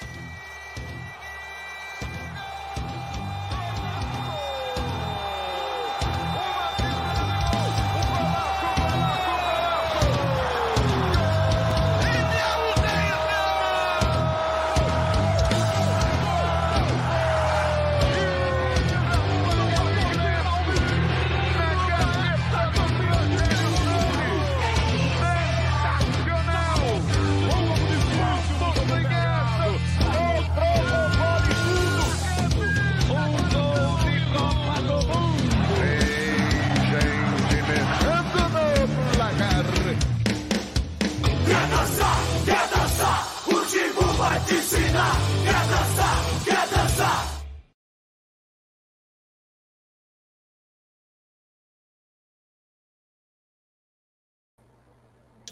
Bye.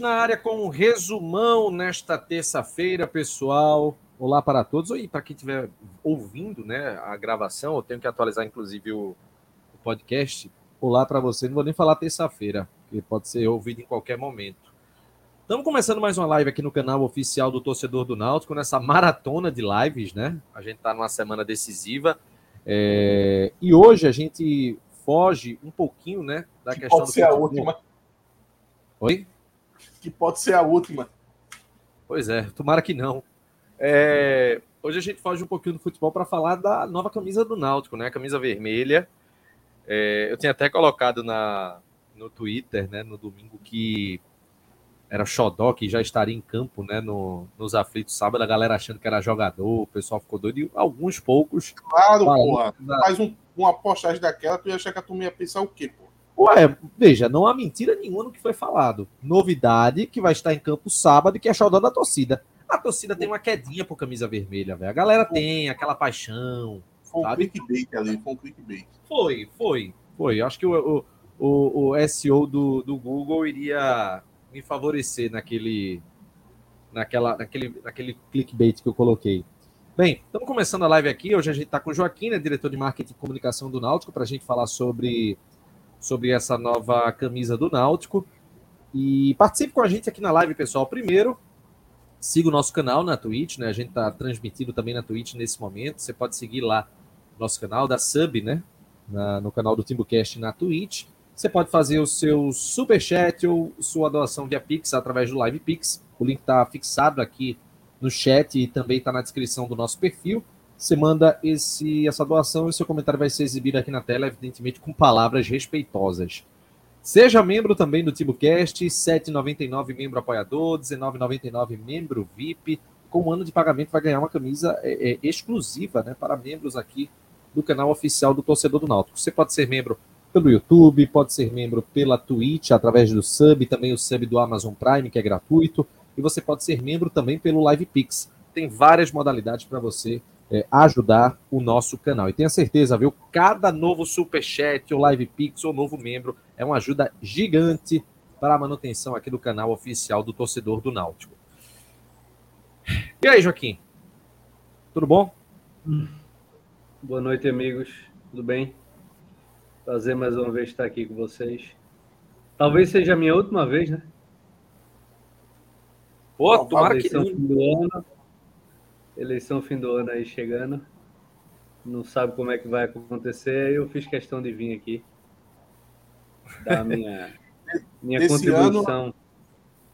Na área com um resumão nesta terça-feira, pessoal. Olá para todos. E para quem estiver ouvindo né, a gravação, eu tenho que atualizar, inclusive, o, o podcast. Olá para você. Não vou nem falar terça-feira, que pode ser ouvido em qualquer momento. Estamos começando mais uma live aqui no canal oficial do Torcedor do Náutico, nessa maratona de lives, né? A gente está numa semana decisiva. É... E hoje a gente foge um pouquinho, né, da que questão pode do ser futebol. a última. Oi? Que pode ser a última. Pois é, tomara que não. É, hoje a gente foge um pouquinho do futebol para falar da nova camisa do Náutico, né? A camisa vermelha. É, eu tinha até colocado na, no Twitter, né, no domingo, que era Xodó, que já estaria em campo, né, no, nos aflitos sábado, a galera achando que era jogador, o pessoal ficou doido, e alguns poucos... Claro, porra, faz um, uma postagem daquela, tu ia achar que a turma ia pensar o quê, pô? Ué, veja, não há mentira nenhuma no que foi falado. Novidade que vai estar em campo sábado que é xodó da torcida. A torcida tem uma quedinha por camisa vermelha, velho. A galera tem aquela paixão. Foi um sabe? clickbait ali, foi um clickbait. Foi, foi, foi. Acho que o, o, o, o SEO do, do Google iria me favorecer naquele, naquela, naquele, naquele clickbait que eu coloquei. Bem, estamos começando a live aqui. Hoje a gente está com o Joaquim, né, diretor de marketing e comunicação do Náutico, para a gente falar sobre sobre essa nova camisa do Náutico. E participe com a gente aqui na live, pessoal. Primeiro, siga o nosso canal na Twitch, né? A gente está transmitindo também na Twitch nesse momento. Você pode seguir lá nosso canal, da sub, né? Na, no canal do Timbucast na Twitch. Você pode fazer o seu super chat ou sua doação via Pix através do Live Pix. O link está fixado aqui no chat e também está na descrição do nosso perfil. Você manda esse, essa doação e seu comentário vai ser exibido aqui na tela, evidentemente com palavras respeitosas. Seja membro também do TiboCast, R$ 7,99 membro apoiador, R$ 19,99 membro VIP. Com um ano de pagamento vai ganhar uma camisa é, é, exclusiva né, para membros aqui do canal oficial do Torcedor do Náutico. Você pode ser membro pelo YouTube, pode ser membro pela Twitch, através do sub, também o sub do Amazon Prime, que é gratuito, e você pode ser membro também pelo Live Pix. Tem várias modalidades para você é, ajudar o nosso canal. E tenha certeza, viu? Cada novo super chat, ou live pix, ou novo membro é uma ajuda gigante para a manutenção aqui do canal oficial do torcedor do Náutico. E aí, Joaquim? Tudo bom? Boa noite, amigos. Tudo bem? Prazer mais uma vez estar aqui com vocês. Talvez seja a minha última vez, né? Pô, tomara que não. Do ano, eleição fim do ano aí chegando. Não sabe como é que vai acontecer. Eu fiz questão de vir aqui dar minha, minha desse contribuição. Ano,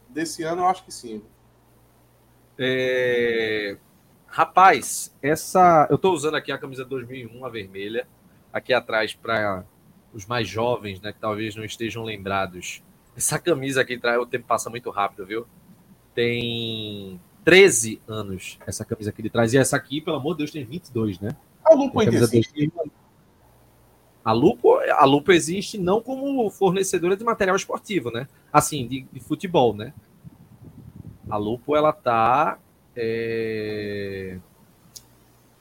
desse ano eu acho que sim. É... Rapaz, essa. Eu estou usando aqui a camisa 2001, a vermelha, aqui atrás para os mais jovens, né, que talvez não estejam lembrados. Essa camisa aqui, o tempo passa muito rápido, viu? Tem 13 anos essa camisa que ele traz. E essa aqui, pelo amor de Deus, tem 22, né? A Lupo ainda existe. A Lupo, a Lupo existe não como fornecedora de material esportivo, né? Assim, de, de futebol, né? A Lupo, ela tá é,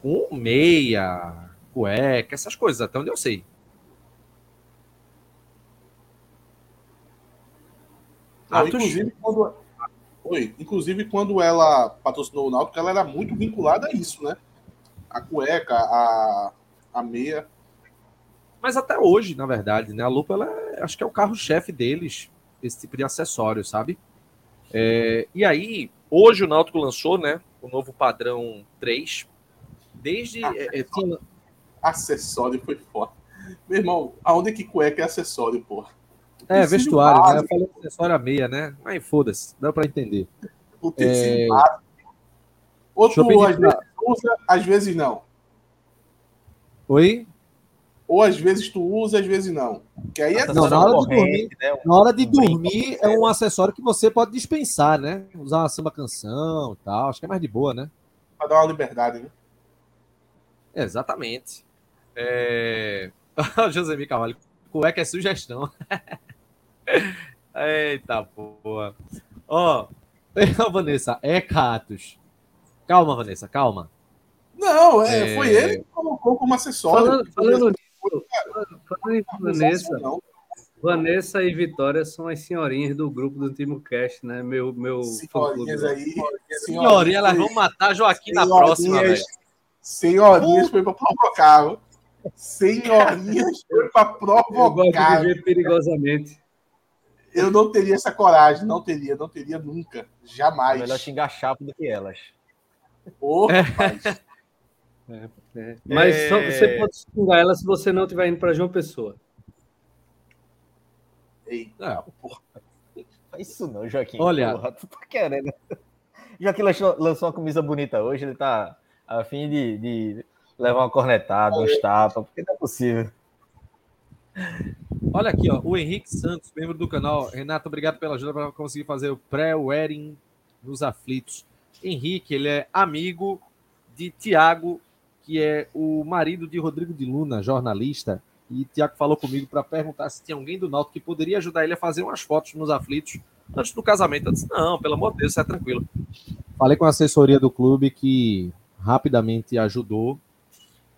com meia, cueca, essas coisas, até onde eu sei. Ah, inclusive, quando, foi. Inclusive, quando ela patrocinou o Náutico, ela era muito vinculada a isso, né? A cueca, a, a meia. Mas até hoje, na verdade, né? A Lupa, ela é, acho que é o carro-chefe deles, esse tipo de acessório, sabe? É, e aí, hoje o Náutico lançou, né? o novo padrão 3. Desde. Ah, é, tinha... Acessório foi foda. Meu irmão, aonde é que cueca é acessório, porra? É, vestuário, né? Eu falei acessório a meia, né? Mas foda-se, dá pra entender. O tecido é... Outro às vezes usa, às vezes não. Oi? Ou às vezes tu usa, às vezes não. Que aí é não, na hora de dormir, né? na hora de dormir é um acessório que você pode dispensar, né? Usar uma samba canção e tal. Acho que é mais de boa, né? Pra dar uma liberdade, né? Exatamente. É... Josemir Carvalho, cueca é sugestão. Eita porra. Ó, oh, Vanessa, é Catos. Calma, Vanessa, calma. Não, é, é... foi ele que colocou como acessório. Falando, falando nisso, falando em Vanessa, Vanessa e Vitória são as senhorinhas do grupo do Timo Cast, né? Meu, meu senhorinhas aí. Senhorinha, elas vão matar Joaquim na próxima, velho. Senhorinhas foi pra provocar. Senhorinhas foi pra provocar. Eu gosto de viver perigosamente. Eu não teria essa coragem, não teria, não teria nunca, jamais. É melhor xingar chapo do que elas. Oh, é, é. Mas é... Só, você pode xingar ela se você não estiver indo para João Pessoa. Ei, não, porra. Faz isso não, Joaquim. Olha, porra, tu tá querendo. Joaquim lançou, lançou uma camisa bonita hoje, ele tá a fim de, de levar uma cornetada, uns tapas, porque não é possível. Olha aqui, ó, o Henrique Santos, membro do canal. Renato, obrigado pela ajuda para conseguir fazer o pré-wedding nos aflitos. Henrique, ele é amigo de Tiago, que é o marido de Rodrigo de Luna, jornalista. E Tiago falou comigo para perguntar se tinha alguém do Náutico que poderia ajudar ele a fazer umas fotos nos aflitos antes do casamento. Eu disse: não, pelo amor de Deus, é tranquilo. Falei com a assessoria do clube que rapidamente ajudou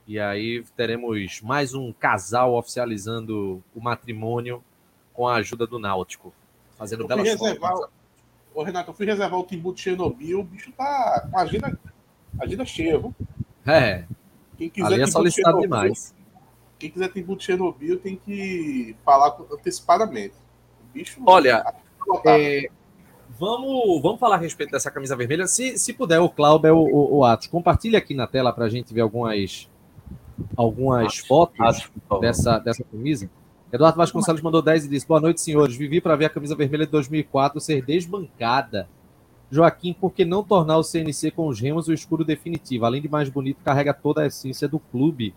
e aí teremos mais um casal oficializando o matrimônio com a ajuda do Náutico. Fazendo eu belas reservar, fotos. Ô, Renato, eu fui reservar o Timbu de Chernobyl, o bicho tá com a agenda, agenda cheia, viu? É. Quem quiser Ali é solicitado demais. Quem quiser Timbu de Chernobyl tem que falar antecipadamente. O bicho. Olha, tá é, vamos, vamos falar a respeito dessa camisa vermelha. Se, se puder, o Cláudio ou o, o Atos, compartilhe aqui na tela para a gente ver algumas algumas fotos acho, dessa, dessa camisa. Eduardo Vasconcelos mandou 10 e disse: Boa noite, senhores. Vivi para ver a camisa vermelha de 2004 ser desbancada. Joaquim, por que não tornar o CNC com os remos o escuro definitivo? Além de mais bonito, carrega toda a essência do clube.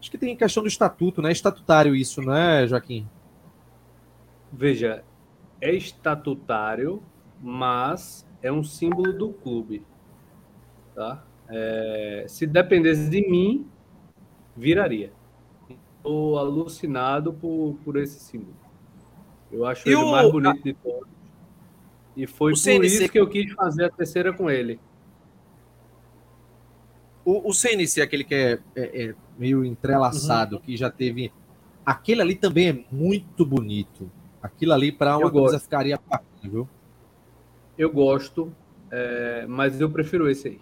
Acho que tem questão do estatuto, né? Estatutário isso, não é, Joaquim? Veja, é estatutário, mas é um símbolo do clube. Tá? É, se dependesse de mim, viraria. Estou alucinado por, por esse símbolo. Eu acho e ele o mais bonito de todos. E foi o por CNC... isso que eu quis fazer a terceira com ele. O, o CNC, aquele que é, é, é meio entrelaçado, uhum. que já teve. Aquele ali também é muito bonito. Aquilo ali, para uma coisa, ficaria bacana, viu? Eu gosto, é, mas eu prefiro esse aí.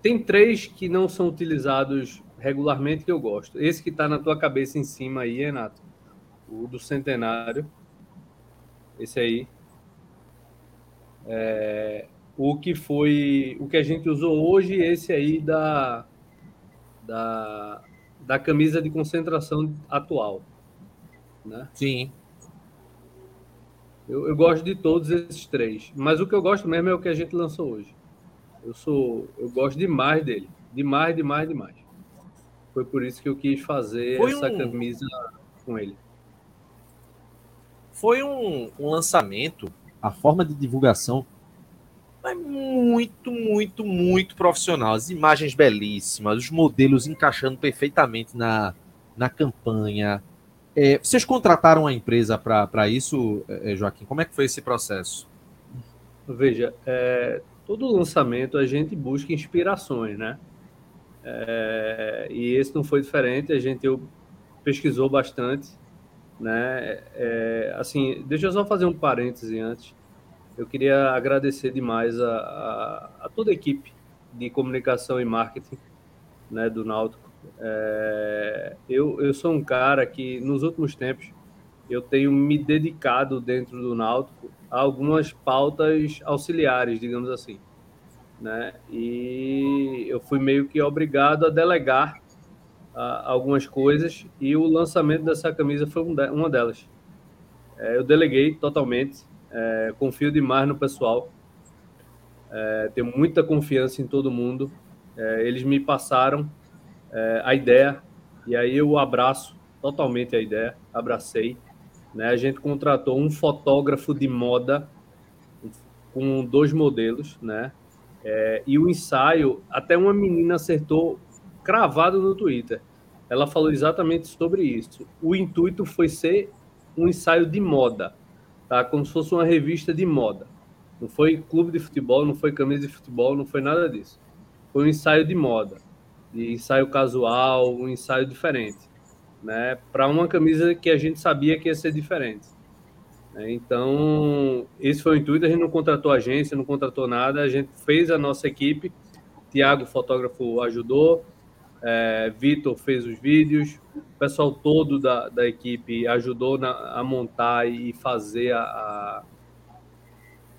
Tem três que não são utilizados regularmente que eu gosto. Esse que está na tua cabeça em cima aí, Renato. O do centenário. Esse aí. É, o que foi. O que a gente usou hoje, esse aí da. Da, da camisa de concentração atual. Né? Sim. Eu, eu gosto de todos esses três. Mas o que eu gosto mesmo é o que a gente lançou hoje. Eu sou. Eu gosto demais dele. Demais, demais, demais. Foi por isso que eu quis fazer Foi essa um... camisa com ele. Foi um, um lançamento, a forma de divulgação é muito, muito, muito profissional. As imagens belíssimas, os modelos encaixando perfeitamente na, na campanha. É, vocês contrataram a empresa para isso, é, Joaquim? Como é que foi esse processo? Veja, é, todo lançamento a gente busca inspirações, né? É, e esse não foi diferente, a gente eu, pesquisou bastante, né? É, assim, deixa eu só fazer um parêntese antes. Eu queria agradecer demais a, a, a toda a equipe de comunicação e marketing né, do Náutico. É, eu, eu sou um cara que, nos últimos tempos, eu tenho me dedicado dentro do Náutico a algumas pautas auxiliares, digamos assim. Né? E eu fui meio que obrigado a delegar uh, algumas coisas e o lançamento dessa camisa foi um de, uma delas. É, eu deleguei totalmente, é, confio demais no pessoal, é, tenho muita confiança em todo mundo. É, eles me passaram é, a ideia e aí eu abraço totalmente a ideia, abracei. Né? A gente contratou um fotógrafo de moda com dois modelos, né? É, e o ensaio, até uma menina acertou cravado no Twitter. Ela falou exatamente sobre isso. O intuito foi ser um ensaio de moda, tá? Como se fosse uma revista de moda. Não foi clube de futebol, não foi camisa de futebol, não foi nada disso. Foi um ensaio de moda, de ensaio casual, um ensaio diferente, né? Para uma camisa que a gente sabia que ia ser diferente. Né? Então, esse foi o intuito. A gente não contratou agência, não contratou nada. A gente fez a nossa equipe. Tiago, fotógrafo, ajudou. É, Vitor fez os vídeos. O pessoal todo da, da equipe ajudou na, a montar e fazer a, a,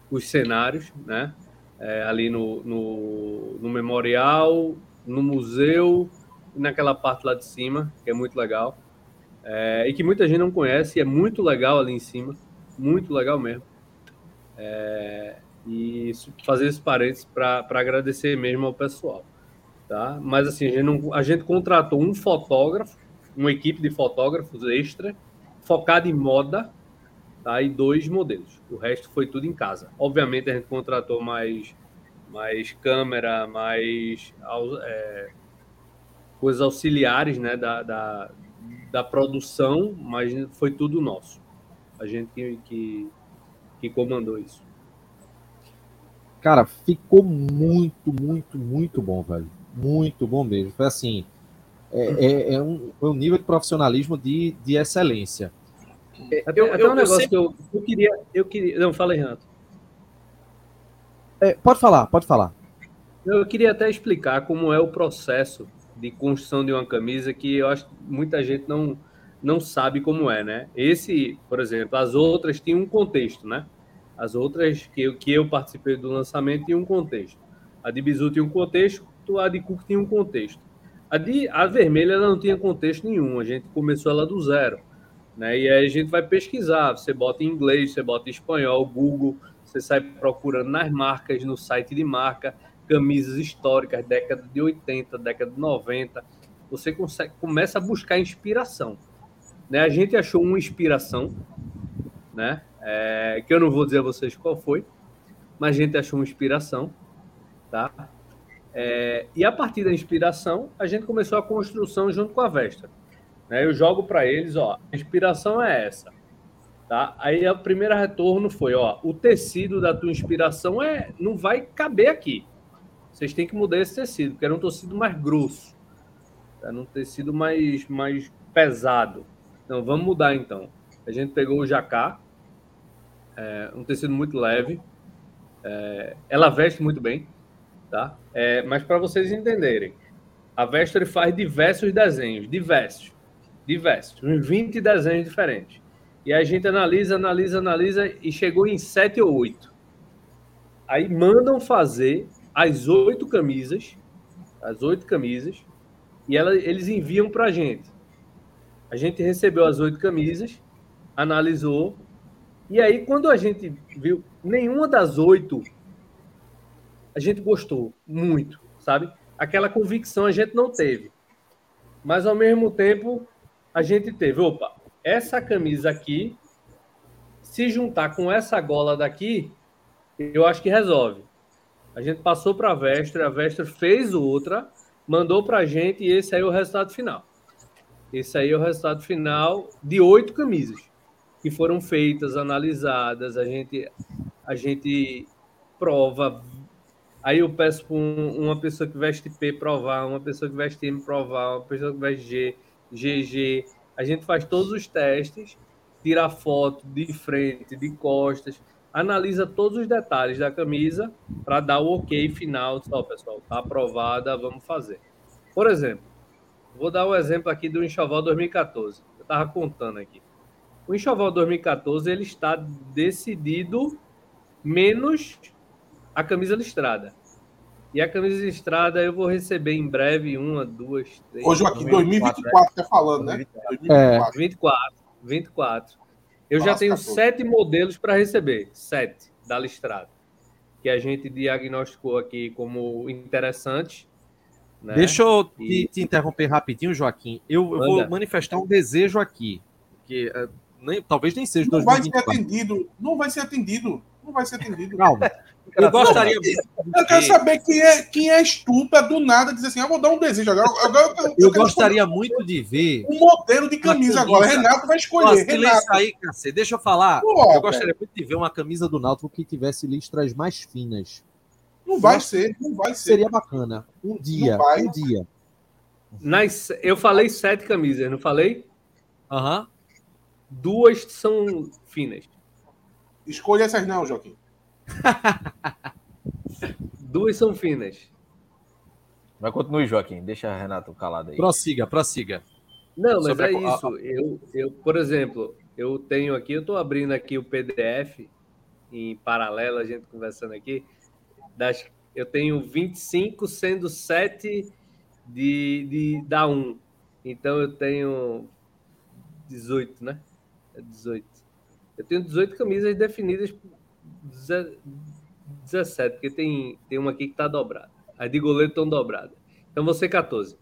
os cenários, né? É, ali no, no, no memorial, no museu naquela parte lá de cima, que é muito legal. É, e que muita gente não conhece, é muito legal ali em cima muito legal mesmo. É, e fazer esse parênteses para agradecer mesmo ao pessoal. Tá? Mas assim, a gente, não, a gente contratou um fotógrafo, uma equipe de fotógrafos extra, focada em moda, tá? e dois modelos. O resto foi tudo em casa. Obviamente a gente contratou mais, mais câmera, mais é, coisas auxiliares né? da, da, da produção, mas foi tudo nosso a gente que, que, que comandou isso. Cara, ficou muito, muito, muito bom, velho. Muito bom mesmo. Foi assim, é, é, é um, é um nível de profissionalismo de, de excelência. Até, eu, até eu, um negócio eu, que eu, eu, queria, eu queria. Não, fala aí, Renato. É, pode falar, pode falar. Eu queria até explicar como é o processo de construção de uma camisa que eu acho que muita gente não, não sabe como é, né? Esse, por exemplo, as outras tinham um contexto, né? As outras que eu, que eu participei do lançamento tinham um contexto. A de Bizu tinha um contexto, a de Cook tinha um contexto. A de a vermelha ela não tinha contexto nenhum, a gente começou ela do zero. Né? E aí a gente vai pesquisar, você bota em inglês, você bota em espanhol, Google, você sai procurando nas marcas, no site de marca, camisas históricas, década de 80, década de 90, você consegue, começa a buscar inspiração. Né? A gente achou uma inspiração, né? É, que eu não vou dizer a vocês qual foi, mas a gente achou uma inspiração, tá? É, e a partir da inspiração, a gente começou a construção junto com a Vestra. Né? Eu jogo para eles, ó, a inspiração é essa, tá? Aí o primeiro retorno foi, ó, o tecido da tua inspiração é, não vai caber aqui. Vocês têm que mudar esse tecido, porque era um tecido mais grosso, era um tecido mais, mais pesado. Então, vamos mudar então. A gente pegou o jacá, é, um tecido muito leve. É, ela veste muito bem, tá? É, mas para vocês entenderem, a Vestre faz diversos desenhos, diversos, diversos, uns 20 desenhos diferentes. E a gente analisa, analisa, analisa e chegou em 7 ou 8. Aí mandam fazer as oito camisas, as oito camisas, e ela, eles enviam para a gente. A gente recebeu as oito camisas, analisou, e aí quando a gente viu nenhuma das oito, a gente gostou muito, sabe? Aquela convicção a gente não teve. Mas ao mesmo tempo, a gente teve, opa, essa camisa aqui, se juntar com essa gola daqui, eu acho que resolve. A gente passou para a Vestra, a Vestra fez outra, mandou para a gente e esse aí é o resultado final. Esse aí é o resultado final de oito camisas que foram feitas, analisadas. A gente, a gente prova. Aí eu peço para uma pessoa que veste P provar, uma pessoa que veste M provar, uma pessoa que veste G, GG. A gente faz todos os testes, tira foto de frente, de costas, analisa todos os detalhes da camisa para dar o ok final. Ó, pessoal, tá aprovada, vamos fazer. Por exemplo, Vou dar o um exemplo aqui do Enxoval 2014. Eu estava contando aqui. O Enxoval 2014 ele está decidido menos a camisa listrada. E a camisa listrada eu vou receber em breve uma, duas, três. Ô, Joaquim, 2024 tá falando, né? 2024. É. 24, 24. Eu Nossa, já tenho 14. sete modelos para receber, sete da listrada, que a gente diagnosticou aqui como interessante. Né? Deixa eu e... te, te, interromper rapidinho, Joaquim. Eu, eu vou manifestar um desejo aqui, que uh, nem, talvez nem seja não 2024. vai ser atendido, não vai ser atendido, não vai ser atendido. Calma. Eu gostaria. Eu quero saber quem é, quem é estúpida do nada dizer assim: eu vou dar um desejo agora. agora eu, eu, eu gostaria muito de ver. Um modelo de camisa agora. Renato vai escolher. Renato. aí, cacete. Deixa eu falar. Pô, eu gostaria muito de ver uma camisa do Náutico que tivesse listras mais finas. Não vai ser, não vai ser. Seria bacana. Um dia, um dia. Nas, eu falei sete camisas, não falei? Aham. Uhum. Duas são finas. Escolha essas não, Joaquim. Duas são finas. Mas continue, Joaquim. Deixa Renato calado aí. Prossiga, prossiga. Não, mas Sobre é a... isso. Eu, eu, por exemplo, eu tenho aqui, eu estou abrindo aqui o PDF em paralelo, a gente conversando aqui. Das, eu tenho 25, sendo 7 de, de, da 1. Então eu tenho 18, né? 18. É eu tenho 18 camisas definidas 17, porque tem, tem uma aqui que está dobrada. As de goleiro estão dobradas. Então você 14.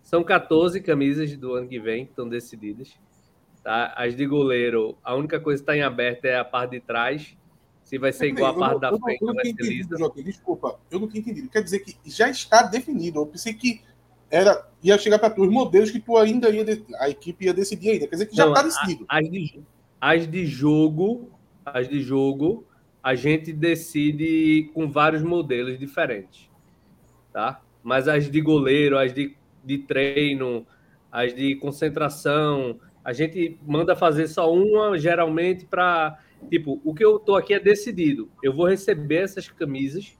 São 14 camisas do ano que vem que estão decididas. Tá? As de goleiro, a única coisa que está em aberto é a parte de trás. Se vai ser igual a parte da frente, eu não, vai ser lisa. Desculpa, eu não tinha entendido. Quer dizer que já está definido. Eu pensei que era ia chegar para tu os modelos que tu ainda ia a equipe ia decidir ainda. Quer dizer que já está decidido. As de, as de jogo, as de jogo a gente decide com vários modelos diferentes, tá? Mas as de goleiro, as de, de treino, as de concentração, a gente manda fazer só uma, geralmente, para. Tipo, o que eu tô aqui é decidido. Eu vou receber essas camisas.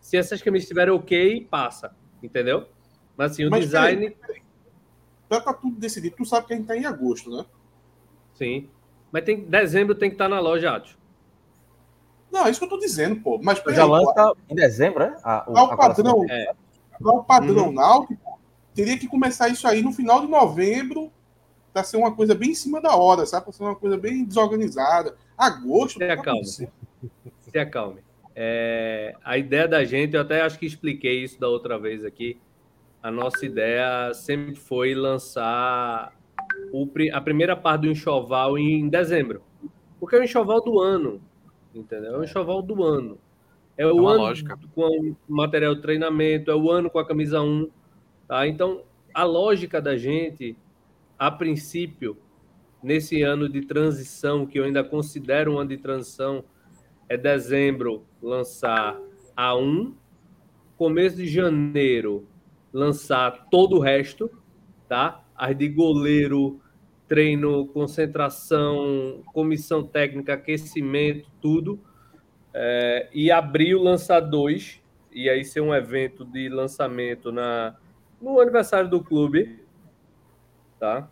Se essas camisas estiverem ok, passa. Entendeu? Mas assim, o Mas, design. Para tudo decidido, tu sabe que a gente tá em agosto, né? Sim. Mas tem dezembro tem que estar tá na loja, Atos. Não, é isso que eu tô dizendo, pô. Mas já lança em dezembro, né? A, o, o padrão, é. o padrão uhum. náutico, teria que começar isso aí no final de novembro para ser uma coisa bem em cima da hora, sabe? Para ser uma coisa bem desorganizada. Agosto. Se acalme. Se acalme. É, a ideia da gente, eu até acho que expliquei isso da outra vez aqui. A nossa ideia sempre foi lançar o, a primeira parte do enxoval em dezembro. Porque é o enxoval do ano entendeu? É o enxoval do ano. É o é ano lógica. com o material de treinamento, é o ano com a camisa 1. Tá? Então, a lógica da gente, a princípio, nesse ano de transição, que eu ainda considero um ano de transição, é dezembro lançar a 1, começo de janeiro lançar todo o resto, tá? As de goleiro, treino, concentração, comissão técnica, aquecimento, tudo. É, e abril lançar dois, e aí ser um evento de lançamento na, no aniversário do clube, tá?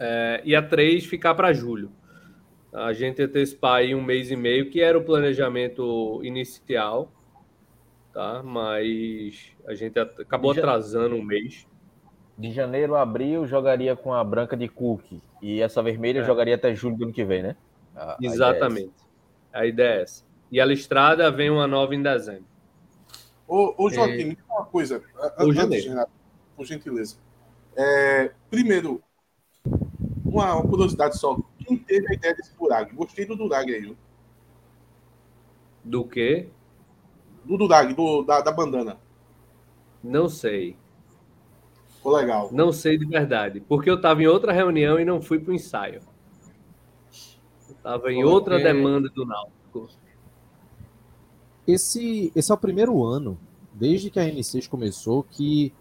É, e a três ficar para julho. A gente antecipar aí um mês e meio, que era o planejamento inicial, tá? Mas a gente acabou atrasando um mês de janeiro a abril jogaria com a branca de Cook e essa vermelha é. jogaria até julho do ano que vem, né? A, Exatamente. A ideia é essa. E a listrada vem uma nova em dezembro. Ô, ô Joaquim, é... me diga uma coisa. Antes, Renato, por gentileza. É, primeiro, uma, uma, curiosidade só. Quem teve a ideia desse Durag? Gostei do Durag aí. Do quê? Do Durag, do, da, da bandana. Não sei. Ficou legal. Não sei de verdade, porque eu estava em outra reunião e não fui para o ensaio. Estava em outra demanda do Náutico. Esse, esse é o primeiro ano, desde que a N6 começou, que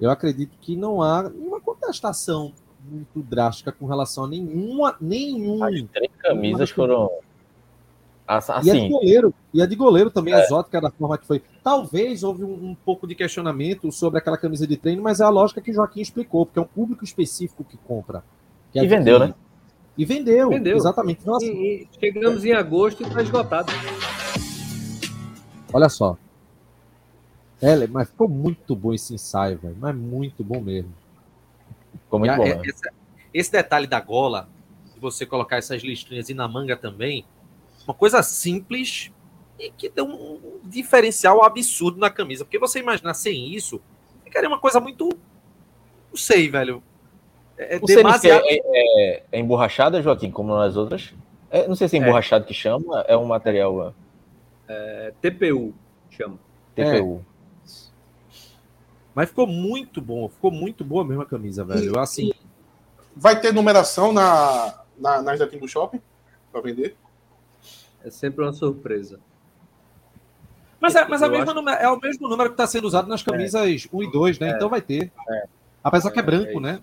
eu acredito que não há nenhuma contestação muito drástica com relação a nenhuma. nenhum. As três camisas foram Assim, e a de goleiro, e a de goleiro também é. exótica da forma que foi. Talvez houve um, um, pouco de questionamento sobre aquela camisa de treino, mas é a lógica que o Joaquim explicou, porque é um público específico que compra. Que e vendeu, né? E vendeu, vendeu. exatamente. Nossa. E, e chegamos em agosto e está esgotado. Olha só. É, mas ficou muito bom esse ensaio, velho. Mas muito bom mesmo. Ficou muito bom. Esse, esse, detalhe da gola, se você colocar essas listrinhas e na manga também, uma coisa simples e que deu um diferencial absurdo na camisa. Porque você imaginar sem isso, ficaria uma coisa muito. Não sei, velho. É, é demasiado... é, é, é, emborrachada, Joaquim, como nas outras? É, não sei se é, é emborrachado que chama, é um material. É, TPU chama. TPU. Mas ficou muito bom, ficou muito boa mesmo a camisa, velho. assim. Vai ter numeração na, na, nas da Timbu Shopping para vender? É sempre uma surpresa. Mas, é, mas é, mesma, é, o mesmo número que está sendo usado nas camisas é. 1 e 2, né? É. Então vai ter. É. Apesar que é, é branco, né?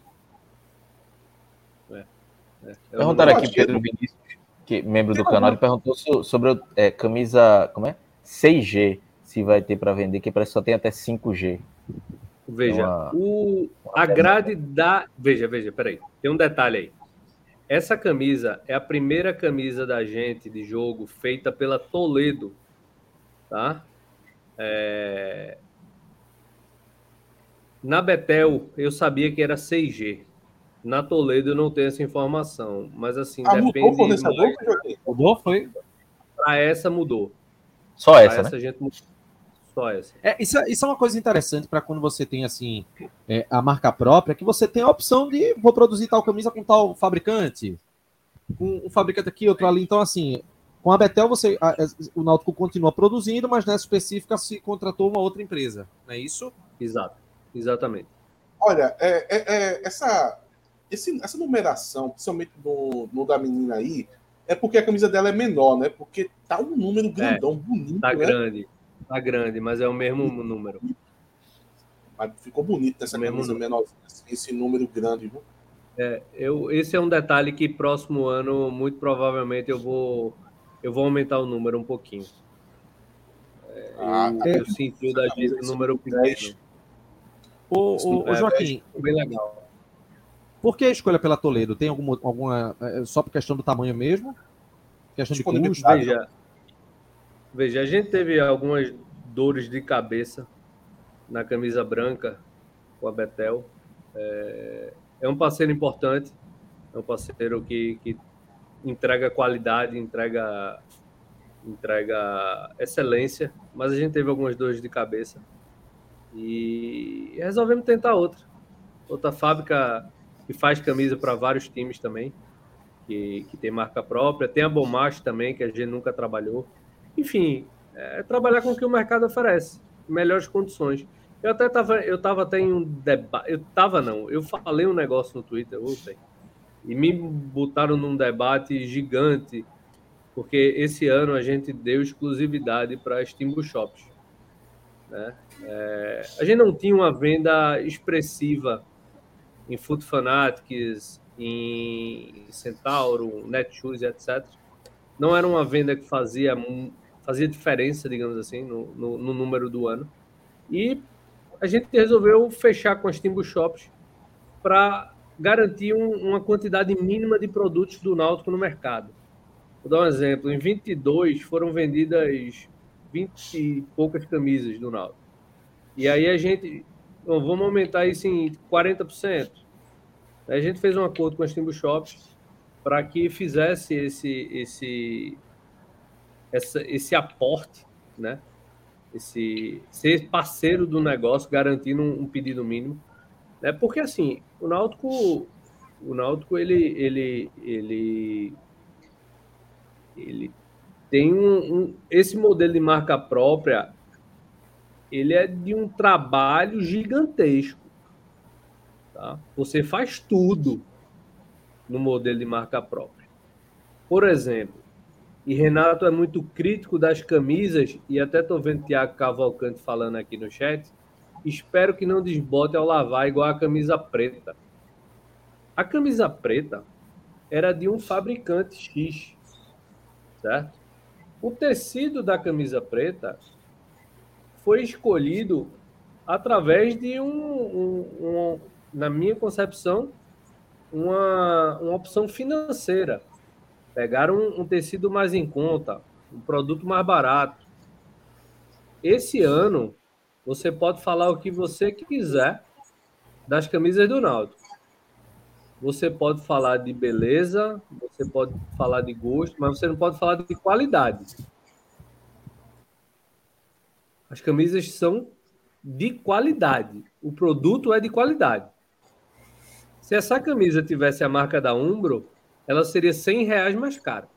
Perguntaram aqui Pedro Vinícius, que membro do canal, ele perguntou sobre a camisa, como é? 6G, se vai ter para vender, que parece que só tem até 5G. Veja, uma, o, a grade da. Veja, veja, peraí. Tem um detalhe aí. Essa camisa é a primeira camisa da gente de jogo feita pela Toledo, tá? É... Na Betel, eu sabia que era 6G. Na Toledo eu não tenho essa informação, mas assim, ah, depende. Mudou, fornecedor, mudou, foi? Para essa mudou. Só essa, pra né? Essa gente mudou. Só essa. É, isso, é, isso é uma coisa interessante para quando você tem assim é, a marca própria, que você tem a opção de vou produzir tal camisa com tal fabricante, um, um fabricante aqui, outro ali. Então, assim, com a Betel, você, a, o Náutico continua produzindo, mas nessa específica se contratou uma outra empresa, não é isso? Exato, exatamente. Olha, é, é, é essa, esse, essa numeração, principalmente no, no da menina aí, é porque a camisa dela é menor, né? Porque tá um número grandão, é, bonito. Tá né? grande. Tá grande, mas é o mesmo número. Mas ficou bonito essa camisa menor, esse número grande, viu? É, eu, esse é um detalhe que próximo ano, muito provavelmente, eu vou, eu vou aumentar o número um pouquinho. É, ah, eu, tá. eu senti o da gente o número pequeno. Ô, ô, ô Joaquim, bem legal. Por que a escolha pela Toledo? Tem alguma, alguma é, só por questão do tamanho mesmo? Questão de custo? Veja, Veja, a gente teve algumas dores de cabeça na camisa branca com a Betel. É, é um parceiro importante, é um parceiro que, que entrega qualidade, entrega, entrega excelência, mas a gente teve algumas dores de cabeça e resolvemos tentar outra. Outra fábrica que faz camisa para vários times também, que, que tem marca própria. Tem a Bomacho também, que a gente nunca trabalhou enfim, é trabalhar com o que o mercado oferece, melhores condições. Eu até estava, eu tava até em um debate, eu tava não, eu falei um negócio no Twitter ontem e me botaram num debate gigante, porque esse ano a gente deu exclusividade para Timbu Shops. Né? É, a gente não tinha uma venda expressiva em Foot Fanatics, em Centauro, Netshoes, etc. Não era uma venda que fazia fazia diferença, digamos assim, no, no, no número do ano. E a gente resolveu fechar com as Timbu Shops para garantir um, uma quantidade mínima de produtos do Náutico no mercado. Vou dar um exemplo. Em 22 foram vendidas 20 e poucas camisas do Náutico. E aí a gente, bom, vamos aumentar isso em 40%. Aí a gente fez um acordo com as Timbu Shops para que fizesse esse, esse, essa, esse aporte, né? Esse ser parceiro do negócio, garantindo um, um pedido mínimo, né? Porque assim, o Náutico, o Náutico ele, ele, ele, ele tem um, um, esse modelo de marca própria, ele é de um trabalho gigantesco. Tá? Você faz tudo no modelo de marca própria. Por exemplo, e Renato é muito crítico das camisas, e até estou vendo Tiago Cavalcante falando aqui no chat. Espero que não desbote ao lavar igual a camisa preta. A camisa preta era de um fabricante X, certo? O tecido da camisa preta foi escolhido através de um, um, um na minha concepção, uma, uma opção financeira. Pegaram um, um tecido mais em conta, um produto mais barato. Esse ano, você pode falar o que você quiser das camisas do Náutico. Você pode falar de beleza, você pode falar de gosto, mas você não pode falar de qualidade. As camisas são de qualidade. O produto é de qualidade. Se essa camisa tivesse a marca da Umbro, ela seria 100 reais mais cara.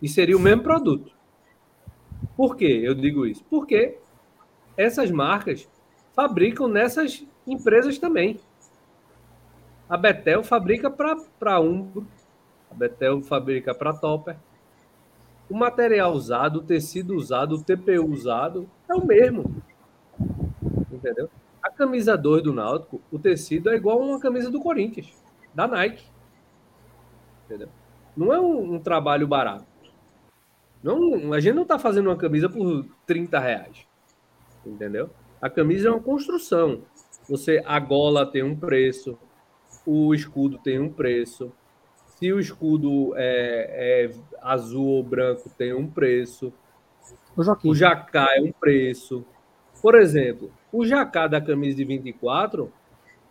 E seria o mesmo produto. Por que eu digo isso? Porque essas marcas fabricam nessas empresas também. A Betel fabrica para Umbro, a Betel fabrica para Topper. O material usado, o tecido usado, o TPU usado é o mesmo. Entendeu? A camisa 2 do Náutico, o tecido é igual a uma camisa do Corinthians, da Nike. Entendeu? Não é um, um trabalho barato. Não, a gente não está fazendo uma camisa por 30 reais. Entendeu? A camisa é uma construção. Você, a gola tem um preço, o escudo tem um preço. Se o escudo é, é azul ou branco, tem um preço. O, o jacá é um preço. Por exemplo, o jacá da camisa de 24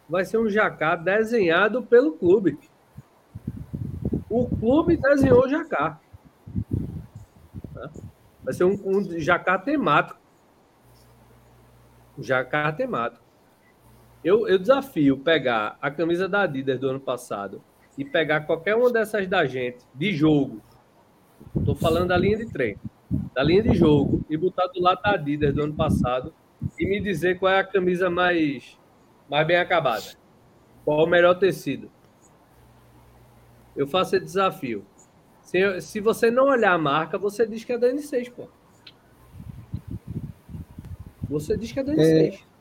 vai ser um jacá desenhado pelo clube. O clube desenhou jacá. Vai ser um, um jacá temático. Jacá temático. Eu, eu desafio pegar a camisa da Adidas do ano passado e pegar qualquer uma dessas da gente, de jogo. Estou falando da linha de treino. Da linha de jogo. E botar do lado da Adidas do ano passado e me dizer qual é a camisa mais, mais bem acabada. Qual o melhor tecido. Eu faço esse desafio. Se, se você não olhar a marca, você diz que é da N6, pô. Você diz que é da N6. É...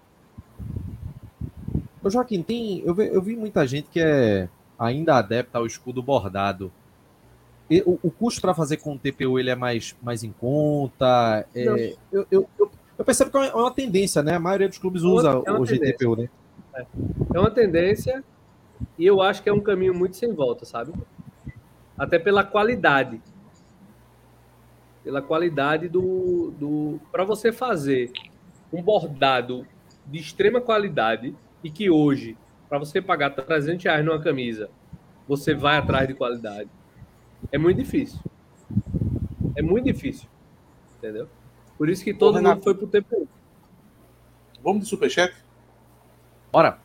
Ô, Joaquim, tem, eu, vi, eu vi muita gente que é ainda adepta ao escudo bordado. E, o, o, custo para fazer com o TPU ele é mais, mais em conta. É, eu, eu, eu, eu, percebo que é uma tendência, né? A maioria dos clubes é usa é o GTPU, né? É. é uma tendência e eu acho que é um caminho muito sem volta, sabe? Até pela qualidade. Pela qualidade do. do para você fazer um bordado de extrema qualidade e que hoje, para você pagar 300 reais numa camisa, você vai atrás de qualidade. É muito difícil. É muito difícil. Entendeu? Por isso que todo Ô, mundo foi pro TPU. Vamos de superchat? Bora.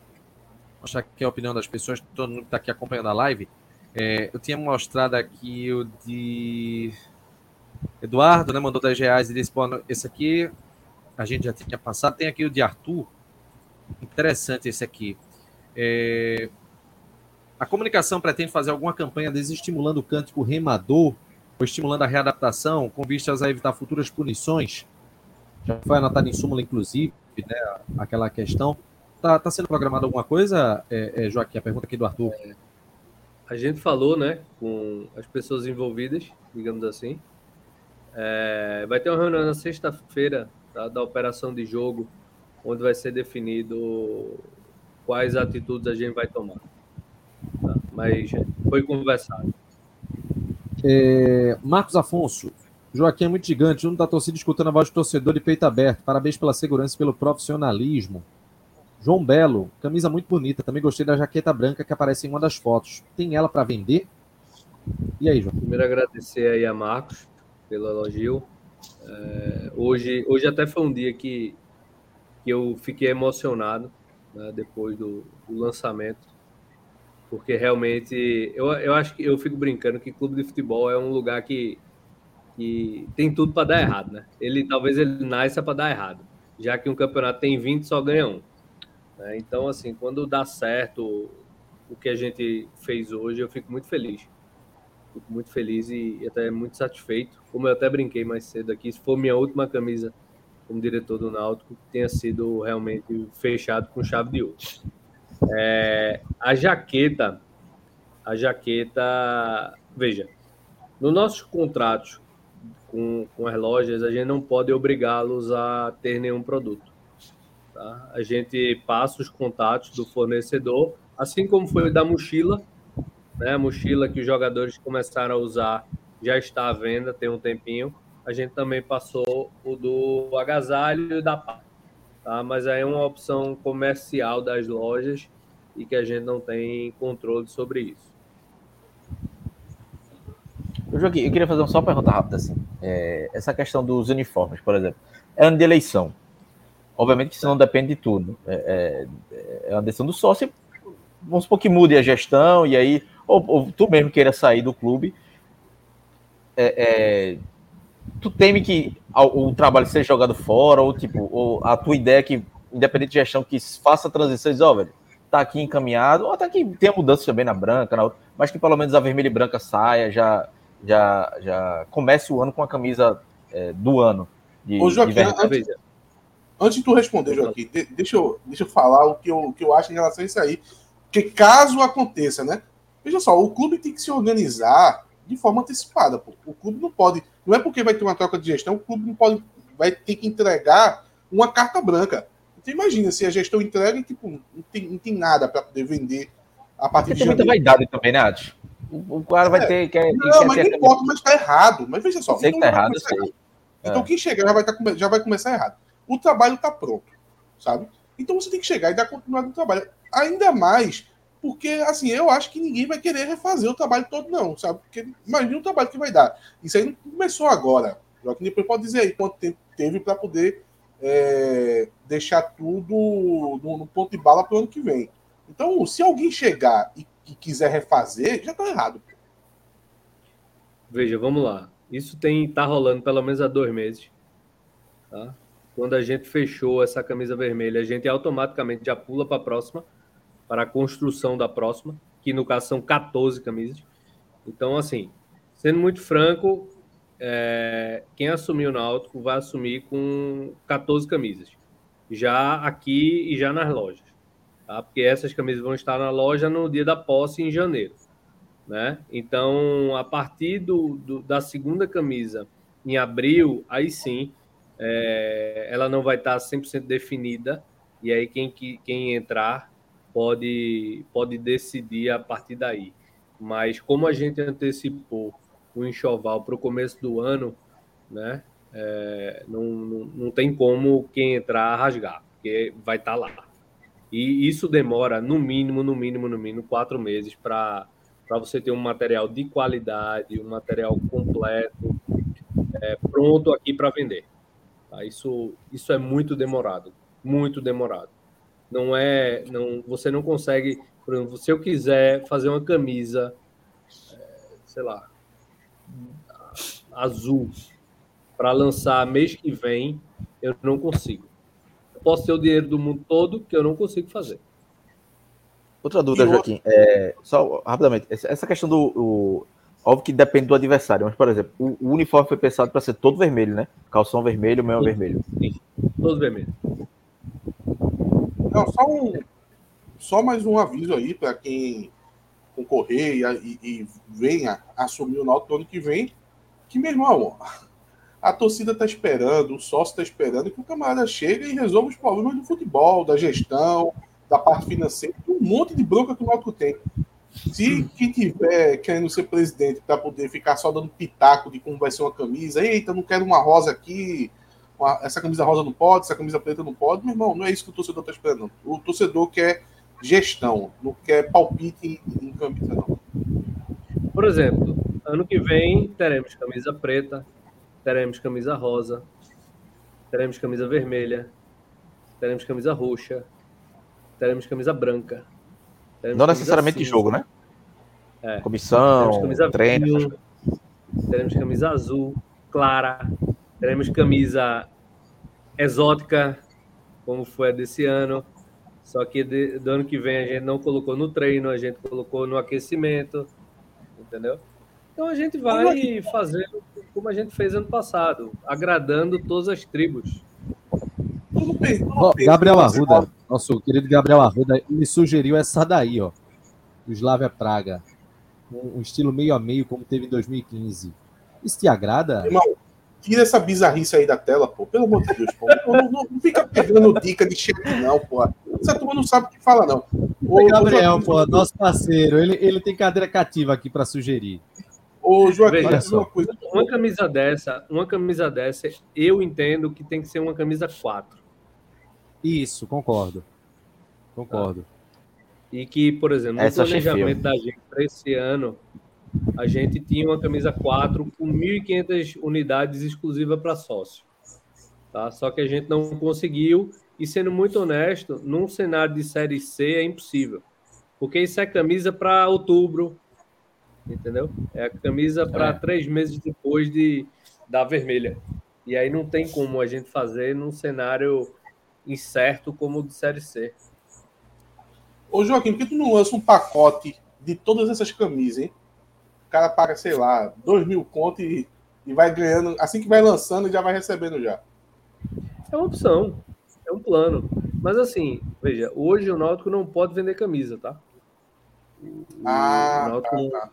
Mostrar aqui a opinião das pessoas, todo mundo que está aqui acompanhando a live. É, eu tinha mostrado aqui o de Eduardo, né? Mandou 10 reais e disse: Pô, esse aqui a gente já tinha passado. Tem aqui o de Arthur, Interessante esse aqui. É... A comunicação pretende fazer alguma campanha desestimulando o cântico remador ou estimulando a readaptação com vistas a evitar futuras punições? Já foi anotado em súmula, inclusive, né, aquela questão. Está tá sendo programada alguma coisa, é, é, Joaquim? A pergunta aqui do Arthur. É, a gente falou né, com as pessoas envolvidas, digamos assim. É, vai ter uma reunião na sexta-feira tá, da operação de jogo onde vai ser definido quais atitudes a gente vai tomar. Tá? Mas foi conversado. É, Marcos Afonso, Joaquim é muito gigante, junto da torcida escutando a voz do torcedor de peito aberto. Parabéns pela segurança e pelo profissionalismo. João Belo, camisa muito bonita. Também gostei da jaqueta branca que aparece em uma das fotos. Tem ela para vender? E aí, João? Primeiro agradecer aí a Marcos pelo elogio. É, hoje, hoje até foi um dia que que eu fiquei emocionado né, depois do, do, lançamento, porque realmente eu, eu acho que eu fico brincando que clube de futebol é um lugar que, que tem tudo para dar errado, né? Ele talvez ele nasça para dar errado, já que um campeonato tem 20 só ganha um. Né? Então assim, quando dá certo o que a gente fez hoje, eu fico muito feliz. Fico muito feliz e até muito satisfeito. Como eu até brinquei mais cedo aqui, se for minha última camisa como diretor do Náutico tenha sido realmente fechado com chave de ouro. É, a jaqueta, a jaqueta, veja, nos nossos contratos com, com as lojas, a gente não pode obrigá-los a ter nenhum produto. Tá? A gente passa os contatos do fornecedor, assim como foi da mochila, né? A mochila que os jogadores começaram a usar já está à venda tem um tempinho a gente também passou o do agasalho e da pá. tá? mas aí é uma opção comercial das lojas e que a gente não tem controle sobre isso. Joaquim, eu queria fazer uma só pergunta rápida assim. É, essa questão dos uniformes, por exemplo, é ano de eleição. Obviamente que isso não depende de tudo. É, é, é uma decisão do sócio. Vamos supor que mude a gestão e aí, ou, ou tu mesmo queira sair do clube. É, é tu teme que o, trabalho seja jogado fora, ou tipo, ou a tua ideia é que, independente de gestão, que faça a transição, diz, ó, oh, velho, tá aqui encaminhado, ou até que tenha mudança também na branca, na outra, mas que pelo menos a vermelha e branca saia, já, já, já comece o ano com a camisa é, do ano. De, Ô, Joaquim, de antes, antes de tu responder, Joaquim, de, deixa, eu, deixa eu falar o que eu, o que eu acho em relação a isso aí. Porque caso aconteça, né? Veja só, o clube tem que se organizar de forma antecipada. Pô. O clube não pode. Não é porque vai ter uma troca de gestão, o clube não pode. Vai ter que entregar uma carta branca. Então imagina se a gestão entrega e tipo, não, tem, não tem nada para poder vender a partir Porque de tem muita vaidade também, né, Adi? O cara vai é. ter. Quer, não, quer mas não importa, mas está errado. Mas veja só. Sei então, que tá errado, sei. Então é. quem chegar já vai, tá, já vai começar errado. O trabalho está pronto, sabe? Então você tem que chegar e dar continuidade no trabalho. Ainda mais porque, assim, eu acho que ninguém vai querer refazer o trabalho todo, não, sabe? Porque imagina o trabalho que vai dar. Isso aí não começou agora. Joaquim depois pode dizer aí quanto tempo teve para poder é, deixar tudo no, no, ponto de bala para o ano que vem. Então, se alguém chegar e, e quiser refazer, já está errado. Veja, vamos lá. Isso tem tá rolando pelo menos há dois meses. Tá? Quando a gente fechou essa camisa vermelha, a gente automaticamente já pula para a próxima para a construção da próxima, que no caso são 14 camisas. Então, assim, sendo muito franco, é, quem assumiu o Náutico vai assumir com 14 camisas, já aqui e já nas lojas, tá? Porque essas camisas vão estar na loja no dia da posse em janeiro, né? Então, a partir do, do da segunda camisa em abril, aí sim, é, ela não vai estar 100% definida, e aí quem, quem entrar pode, pode decidir a partir daí. Mas como a gente antecipou o enxoval para o começo do ano, né, é, não, não, não, tem como quem entrar rasgar, porque vai estar lá. E isso demora, no mínimo, no mínimo, no mínimo, quatro meses para você ter um material de qualidade, um material completo, é, pronto aqui para vender. Tá? Isso, isso é muito demorado, muito demorado não é, não, você não consegue, por exemplo, se eu quiser fazer uma camisa, é, sei lá, azul para lançar mês que vem, eu não consigo. Eu posso ter o dinheiro do mundo todo que eu não consigo fazer. Outra dúvida, Joaquim, é, só rapidamente, essa questão do o, óbvio que depende do adversário, mas por exemplo, o, o uniforme foi pensado para ser todo vermelho, né? Calção vermelho, meio vermelho. Sim, todo vermelho. Não, só, um, só mais um aviso aí para quem concorrer e, e, e venha assumir o Náutico ano que vem, que, meu irmão, a torcida está esperando, o sócio está esperando que o camarada chegue e resolva os problemas do futebol, da gestão, da parte financeira, um monte de bronca que o Náutico tem. Se quem tiver querendo ser presidente para poder ficar só dando pitaco de como vai ser uma camisa, eita, não quero uma rosa aqui, essa camisa rosa não pode, essa camisa preta não pode. Meu irmão, não é isso que o torcedor está esperando. O torcedor quer gestão, não quer palpite em, em camisa, não. Por exemplo, ano que vem teremos camisa preta, teremos camisa rosa, teremos camisa vermelha, teremos camisa roxa, teremos camisa branca. Teremos não necessariamente cinza. jogo, né? É. Comissão, treino. Vinho, teremos camisa azul, clara, Teremos camisa exótica, como foi a desse ano. Só que de, do ano que vem a gente não colocou no treino, a gente colocou no aquecimento, entendeu? Então a gente vai fazendo como a gente fez ano passado, agradando todas as tribos. Oh, Gabriel Arruda, nosso querido Gabriel Arruda, me sugeriu essa daí, ó, do Slavia Praga. Um, um, estilo meio a meio, como teve em 2015. Isso te agrada? Irmão, Tira essa bizarrice aí da tela, pô. Pelo amor de Deus, pô. Não, não, não fica pegando dica de chefe, não, pô. Essa turma não sabe o que fala, não. O Gabriel, pô, nosso parceiro, ele, ele tem cadeira cativa aqui para sugerir. Ô, Joaquim, Veja, uma, coisa... uma camisa dessa, uma camisa dessa, eu entendo que tem que ser uma camisa 4. Isso, concordo. Concordo. E que, por exemplo, no Essa planejamento da gente para esse ano, a gente tinha uma camisa 4 com 1.500 unidades exclusiva para sócio. Tá? Só que a gente não conseguiu, e sendo muito honesto, num cenário de Série C é impossível. Porque isso é camisa para outubro, entendeu? É a camisa para É. três meses depois de, da vermelha. E aí não tem como a gente fazer num cenário incerto como o de Série C. Ô, Joaquim, por que tu não lança um pacote de todas essas camisas, hein? O cara paga, sei lá, dois mil conto e, e vai ganhando. Assim que vai lançando, já vai recebendo já. É uma opção, é um plano. Mas assim, veja, hoje o Náutico não pode vender camisa, tá? O- Ah, o Náutico tá, tá.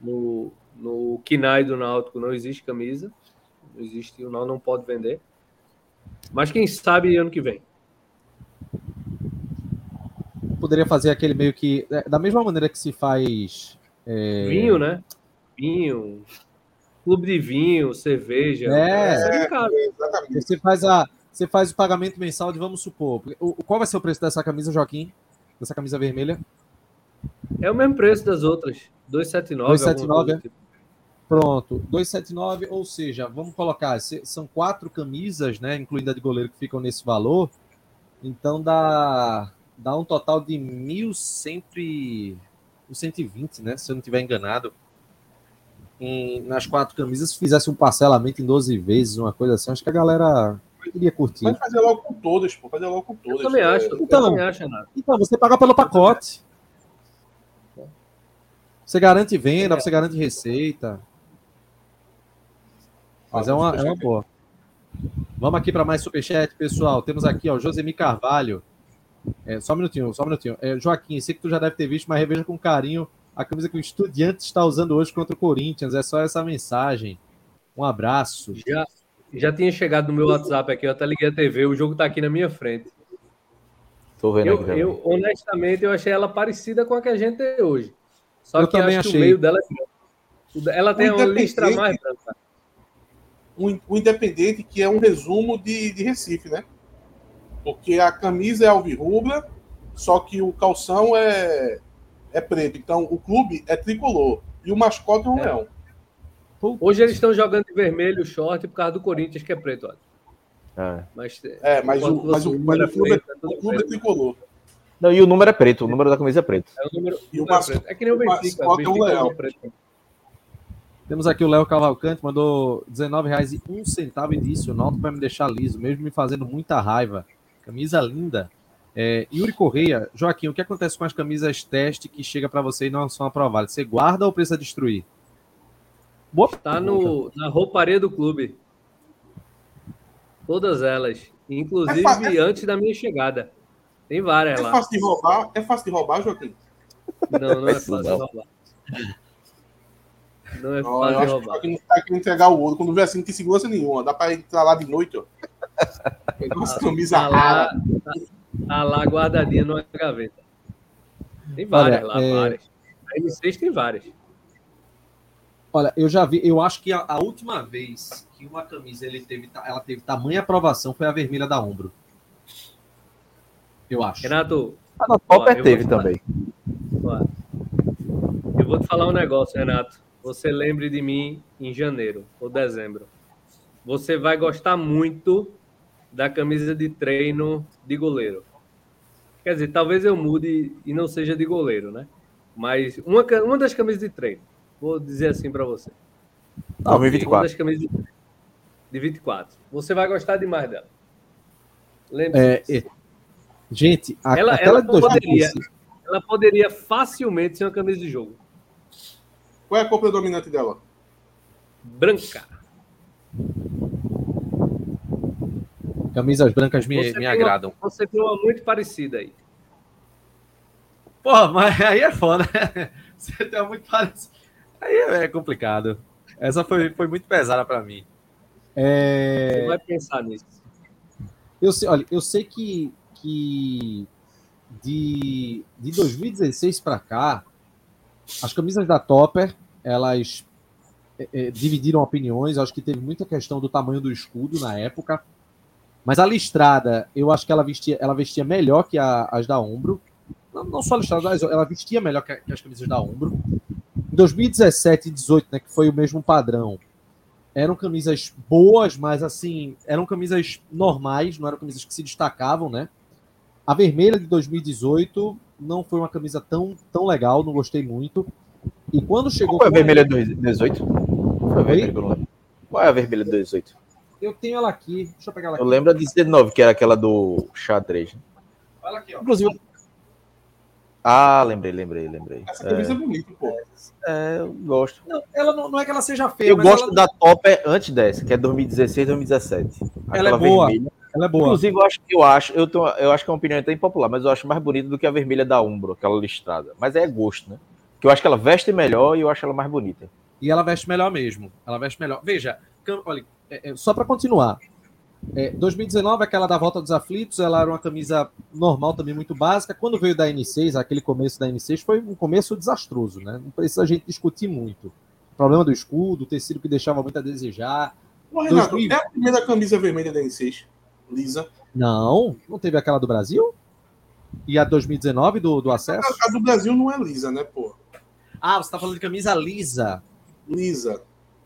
no, no KINAI do Náutico não existe camisa. Não existe, o Náutico não pode vender. Mas quem sabe ano que vem. Poderia fazer aquele meio que. é, Da mesma maneira que se faz. é, Vinho, né? Vinho, clube de vinho, cerveja. É. Exatamente. Você faz, a, você faz o pagamento mensal de, vamos supor. O, qual vai ser o preço dessa camisa, Joaquim? Dessa camisa vermelha? É o mesmo preço das outras. 279. 279, alguma coisa do tipo. Pronto, 279, ou seja, vamos colocar, são quatro camisas, né, incluindo a de goleiro, que ficam nesse valor. Então dá, dá um total de 1.100 e- 1.120, né, se eu não estiver enganado. Em- nas quatro camisas, se fizesse um parcelamento em 12 vezes, uma coisa assim, acho que a galera iria curtir. Pode fazer logo com todas, pô. Fazer logo com todas. Eu também acho. Eu Então. também acho, Renato. Então, você paga pelo pacote. Você garante venda, você garante receita. Mas é uma, é uma boa. Vamos aqui para mais superchat, pessoal. Temos aqui, ó, Josemir Carvalho. É, só um minutinho, só um minutinho. É, Joaquim, sei que tu já deve ter visto, mas reveja com carinho a camisa que o Estudiante está usando hoje contra o Corinthians. É só essa mensagem. Um abraço. Já, já tinha chegado no meu WhatsApp aqui, eu até liguei a TV, o jogo tá aqui na minha frente. Tô vendo Eu, eu, honestamente, eu achei ela parecida com a que a gente tem hoje. Só Eu que também acho que achei. o meio dela é Ela tem uma listra mais branca. O, o Independente, que é um resumo de, de Recife, né? Porque a camisa é alvirrubra, só que o calção é, é preto. Então o clube é tricolor. E o mascote é um É. leão. Hoje eles estão jogando de vermelho o short por causa do Corinthians, que é preto, olha. É. Mas, É, mas, enquanto o, mas, o, mas número o, clube, é, preto, é o clube é tricolor. Não, e o número é preto, o número da camisa é preto. É o número, E o número mascote- preto. É que nem o o Benfica. O mascote é um é leão. o preto. Temos aqui o Léo Cavalcante, mandou R$19,01 e disse: O Náutico vai me deixar liso, mesmo me fazendo muita raiva. Camisa linda. É, Yuri Correia, Joaquim, o que acontece com as camisas teste que chega para você e não são aprovadas? Você guarda ou precisa destruir? Boa Tá no, na rouparia do clube. Todas elas. Inclusive É é- antes da minha chegada. Tem várias É lá. fácil de roubar? É fácil de roubar, Joaquim? Não, não é fácil de roubar. Não é fácil de acho que o roubar. Joaquim não tá querendo entregar o ouro. Quando vê assim, não tem segurança nenhuma. Dá pra entrar lá de noite, ó. Nossa, camisa Tá lá, tá, tá lá guardadinha numa gaveta. Tem várias Olha, lá, é- várias. A M6 tem várias. Olha, eu já vi, eu acho que a, a última vez que uma camisa ele teve, ela teve tamanha aprovação foi a vermelha da ombro. Eu acho. Renato, A da eu teve também. ó, eu vou te falar um negócio, Renato. Você lembre de mim em janeiro ou dezembro. Você vai gostar muito da camisa de treino de goleiro. Quer dizer, talvez eu mude e não seja de goleiro, né? Mas uma, uma das camisas de treino. Vou dizer assim para você. Não, Uma 2024. das camisas de, de 24. Você vai gostar demais dela. Lembre-se. É, é. Gente, a, Ela- ela de 2015, poderia. Ela poderia facilmente ser uma camisa de jogo. Qual é a cor predominante dela? Branca. camisas brancas me, Você me tem uma- agradam. Você tem uma muito parecida aí. Pô, mas aí é foda. Você tem uma muito parecido. Aí é complicado. Essa foi, foi muito pesada para mim. É... Você vai pensar nisso. Eu sei, olha, eu sei que, que de, de 2016 para cá, as camisas da Topper, elas é, é, dividiram opiniões. Acho que teve muita questão do tamanho do escudo na época. Mas a listrada, eu acho que ela vestia, ela vestia melhor que a, as da Umbro. Não, não só a listrada, ela vestia melhor que, as camisas da Umbro. Em 2017 e 2018, né, que foi o mesmo padrão, eram camisas boas, mas assim, eram camisas normais, não eram camisas que se destacavam, né? A vermelha de 2018 não foi uma camisa tão, tão legal, não gostei muito. E quando chegou. Qual é a vermelha de 2018? Qual é a vermelha de 2018? Eu tenho ela aqui. Deixa eu pegar ela aqui. Eu lembro a 19, que era aquela do xadrez. Olha aqui, ó. Inclusive. Ah, lembrei, lembrei, lembrei. Essa camisa é, é bonita, pô. É, eu gosto. Não, ela não, não, é que ela seja feia. Eu gosto ela... da Topper antes dessa, que é 2016, 2017. Ela é boa. Vermelha. Ela é boa. Inclusive, eu acho eu acho, eu, tô, eu acho que é uma opinião até impopular, mas eu acho mais bonita do que a vermelha da Umbro, aquela listrada. Mas é gosto, né? Que eu acho que ela veste melhor e eu acho ela mais bonita. E ela veste melhor mesmo. Ela veste melhor. Veja, olha, é, é, só para continuar. É, 2019, aquela da volta dos aflitos, ela era uma camisa normal, também muito básica. Quando veio da N6, aquele começo da N6 foi um começo desastroso, né? Não precisa a gente discutir muito. O problema do escudo, o tecido que deixava muito a desejar. Ô, Renato, 2000... é a primeira camisa vermelha da N6, lisa. Não, não teve aquela do Brasil? E a 2019 do, do acesso? A, a do Brasil não é lisa, né, pô? Ah, você tá falando de camisa lisa. Lisa.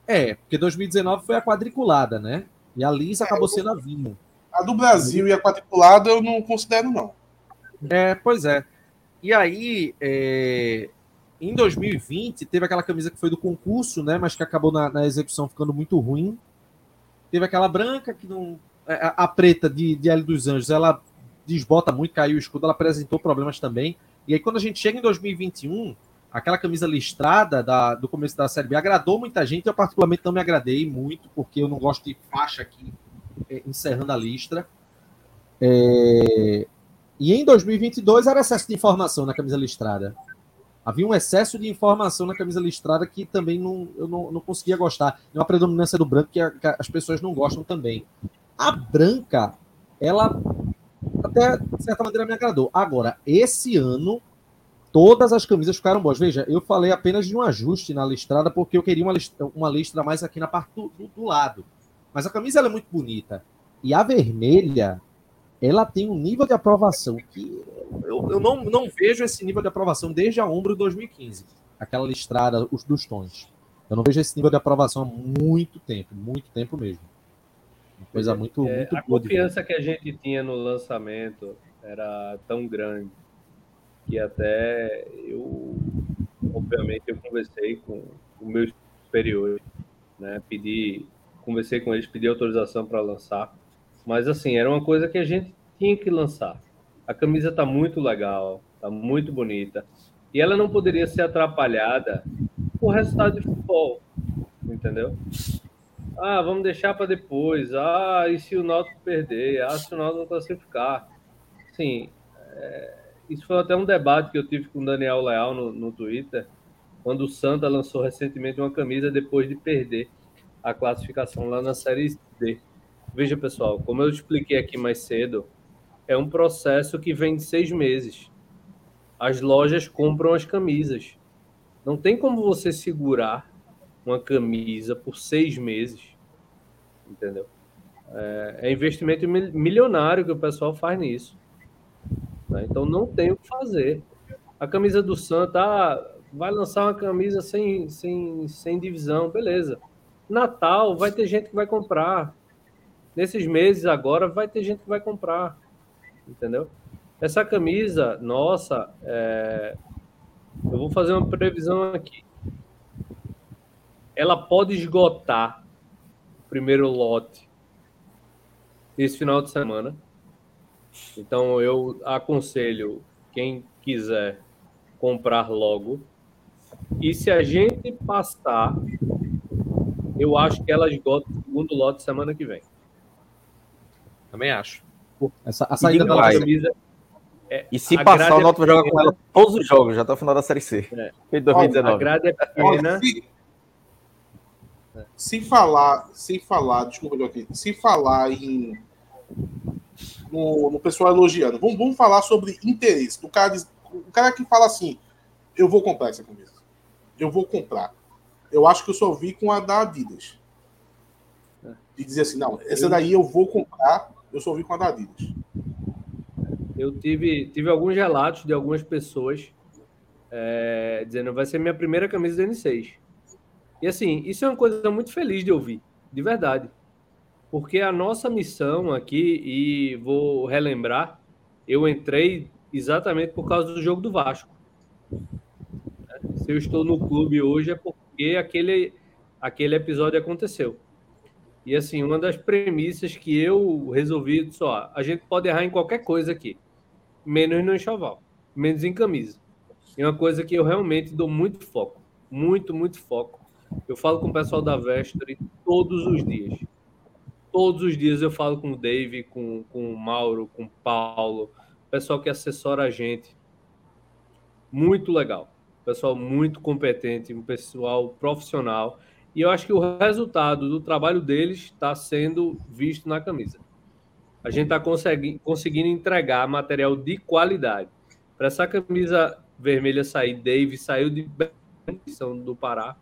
É, porque 2019 foi a quadriculada, né? E a lisa é, acabou sendo a vinho. A do Brasil e a quadriculada eu não considero, não. É, pois é. E aí, é... em 2020, teve aquela camisa que foi do concurso, né? Mas que acabou na, na execução ficando muito ruim. Teve aquela branca que não. É, a, a preta de, de L dos Anjos, ela desbota muito, caiu o escudo, ela apresentou problemas também. E aí, quando a gente chega em 2021, aquela camisa listrada da, do começo da Série B agradou muita gente. Eu, particularmente, não me agradei muito, porque eu não gosto de faixa aqui é, encerrando a listra. É... E em 2022 era excesso de informação na camisa listrada. Havia um excesso de informação na camisa listrada que também não, eu não, não conseguia gostar. E uma predominância do branco que, a, que as pessoas não gostam também. A branca, ela até de certa maneira me agradou. Agora, esse ano todas as camisas ficaram boas. Veja, eu falei apenas de um ajuste na listrada porque eu queria uma listra, uma listra mais aqui na parte do, do, do lado. Mas a camisa é muito bonita. E a vermelha, ela tem um nível de aprovação que eu, eu não, não vejo esse nível de aprovação desde a Umbro 2015. Aquela listrada, os dos tons. Eu não vejo esse nível de aprovação há muito tempo, muito tempo mesmo. Uma coisa muito, é, muito A confiança que a gente tinha no lançamento era tão grande que até eu, obviamente, eu conversei com o meu superior, né? Pedi, conversei com eles, pedi autorização para lançar, mas assim, era uma coisa que a gente tinha que lançar. A camisa tá muito legal, tá muito bonita, e ela não poderia ser atrapalhada por resultado de futebol, entendeu? Ah, vamos deixar para depois. Ah, e se o Náutico perder? Ah, se o Náutico não classificar? Sim, é, isso foi até um debate que eu tive com o Daniel Leal no, no Twitter, quando o Santa lançou recentemente uma camisa depois de perder a classificação lá na Série D. Veja, pessoal, como eu expliquei aqui mais cedo, é um processo que vem de seis meses. As lojas compram as camisas. Não tem como você segurar uma camisa por seis meses. Entendeu? É, é investimento milionário que o pessoal faz nisso. Né? Então não tem o que fazer. A camisa do Santa ah, vai lançar uma camisa sem, sem, sem divisão, beleza. Natal vai ter gente que vai comprar. Nesses meses agora vai ter gente que vai comprar. Entendeu? Essa camisa, nossa, é... eu vou fazer uma previsão aqui. Ela pode esgotar o primeiro lote esse final de semana então eu aconselho quem quiser comprar logo. E se a gente passar, eu acho que ela esgota o segundo lote semana que vem. Também acho. Essa, a saída da camisa. É, e se passar, o Náutico vai jogar com ela todos os jogos, já até o final da Série C. É. Em 2019. A grade é pequena. Se, se falar, se falar, desculpa, Joaquim, se falar em no, no pessoal elogiando. Vamos, vamos falar sobre interesse. O cara, o cara que fala assim: eu vou comprar essa camisa. Eu vou comprar. Eu acho que eu só vi com a da Adidas. E dizer assim: não, essa daí eu vou comprar. Eu só vi com a da Adidas. Eu tive, tive alguns relatos de algumas pessoas é, dizendo vai ser minha primeira camisa do N6. E assim, isso é uma coisa muito feliz de ouvir, de verdade. Porque a nossa missão aqui, e vou relembrar, eu entrei exatamente por causa do jogo do Vasco. Se eu estou no clube hoje é porque aquele, aquele episódio aconteceu. E assim, uma das premissas que eu resolvi, só, a gente pode errar em qualquer coisa aqui, menos no enxoval, menos em camisa. É uma coisa que eu realmente dou muito foco, muito, muito foco. Eu falo com o pessoal da Vestre todos os dias. Todos os dias eu falo com o Dave, com, com o Mauro, com o Paulo, pessoal que assessora a gente. Muito legal. Pessoal muito competente, um pessoal profissional. E eu acho que o resultado do trabalho deles está sendo visto na camisa. A gente está conseguindo entregar material de qualidade. Para essa camisa vermelha sair, Dave saiu de São do Pará,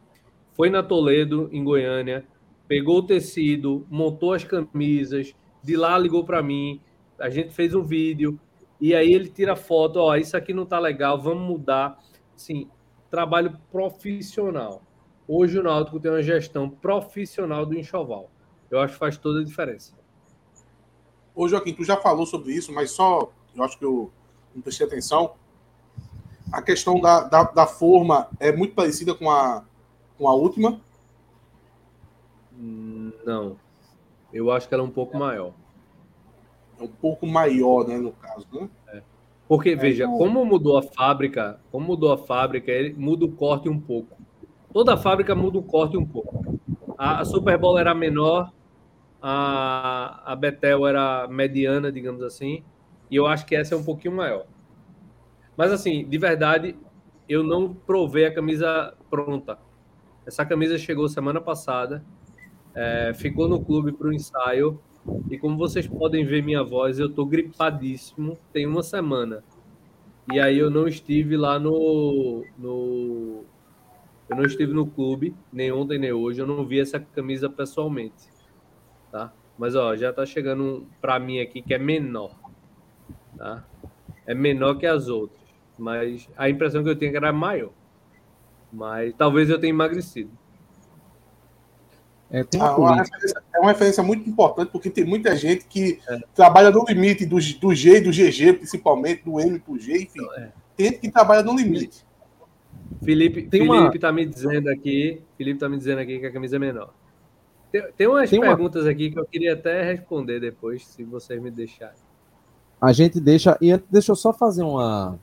foi na Toledo, em Goiânia, pegou o tecido, montou as camisas, de lá ligou para mim, a gente fez um vídeo, e aí ele tira foto, ó, isso aqui não tá legal, vamos mudar. Sim, trabalho profissional. Hoje o Náutico tem uma gestão profissional do enxoval. Eu acho que faz toda a diferença. Ô, Joaquim, tu já falou sobre isso, mas só eu acho que eu não prestei atenção. A questão da, da, da forma é muito parecida com a, com a última? Não. Eu acho que ela é um pouco maior. É um pouco maior, né, no caso, né? É. Porque, é, veja, então... como mudou a fábrica, como mudou a fábrica, ele muda o corte um pouco. Toda a fábrica muda o corte um pouco. A, a Super Bowl era menor, a, a Betel era mediana, digamos assim, e eu acho que essa é um pouquinho maior. Mas, assim, de verdade, eu não provei a camisa pronta. Essa camisa chegou semana passada, é, ficou no clube para o ensaio, e como vocês podem ver minha voz, eu estou gripadíssimo, tem uma semana. E aí eu não estive lá no, no eu não estive no clube, nem ontem nem hoje, eu não vi essa camisa pessoalmente, tá? Mas ó, já tá chegando para mim aqui que é menor, tá? É menor que as outras, mas a impressão que eu tenho é que era maior. Mas talvez eu tenha emagrecido. É, uma, ah, uma referência, é uma referência muito importante, porque tem muita gente que é. trabalha no limite do, do G e do GG, principalmente, do M pro G, enfim. É. Tem gente que trabalha no limite. Felipe, tem Felipe uma... tá me dizendo aqui, Felipe tá me dizendo aqui que a camisa é menor. Tem, tem umas tem perguntas uma... aqui que eu queria até responder depois, se vocês me deixarem. A gente deixa, e deixa eu só fazer uma,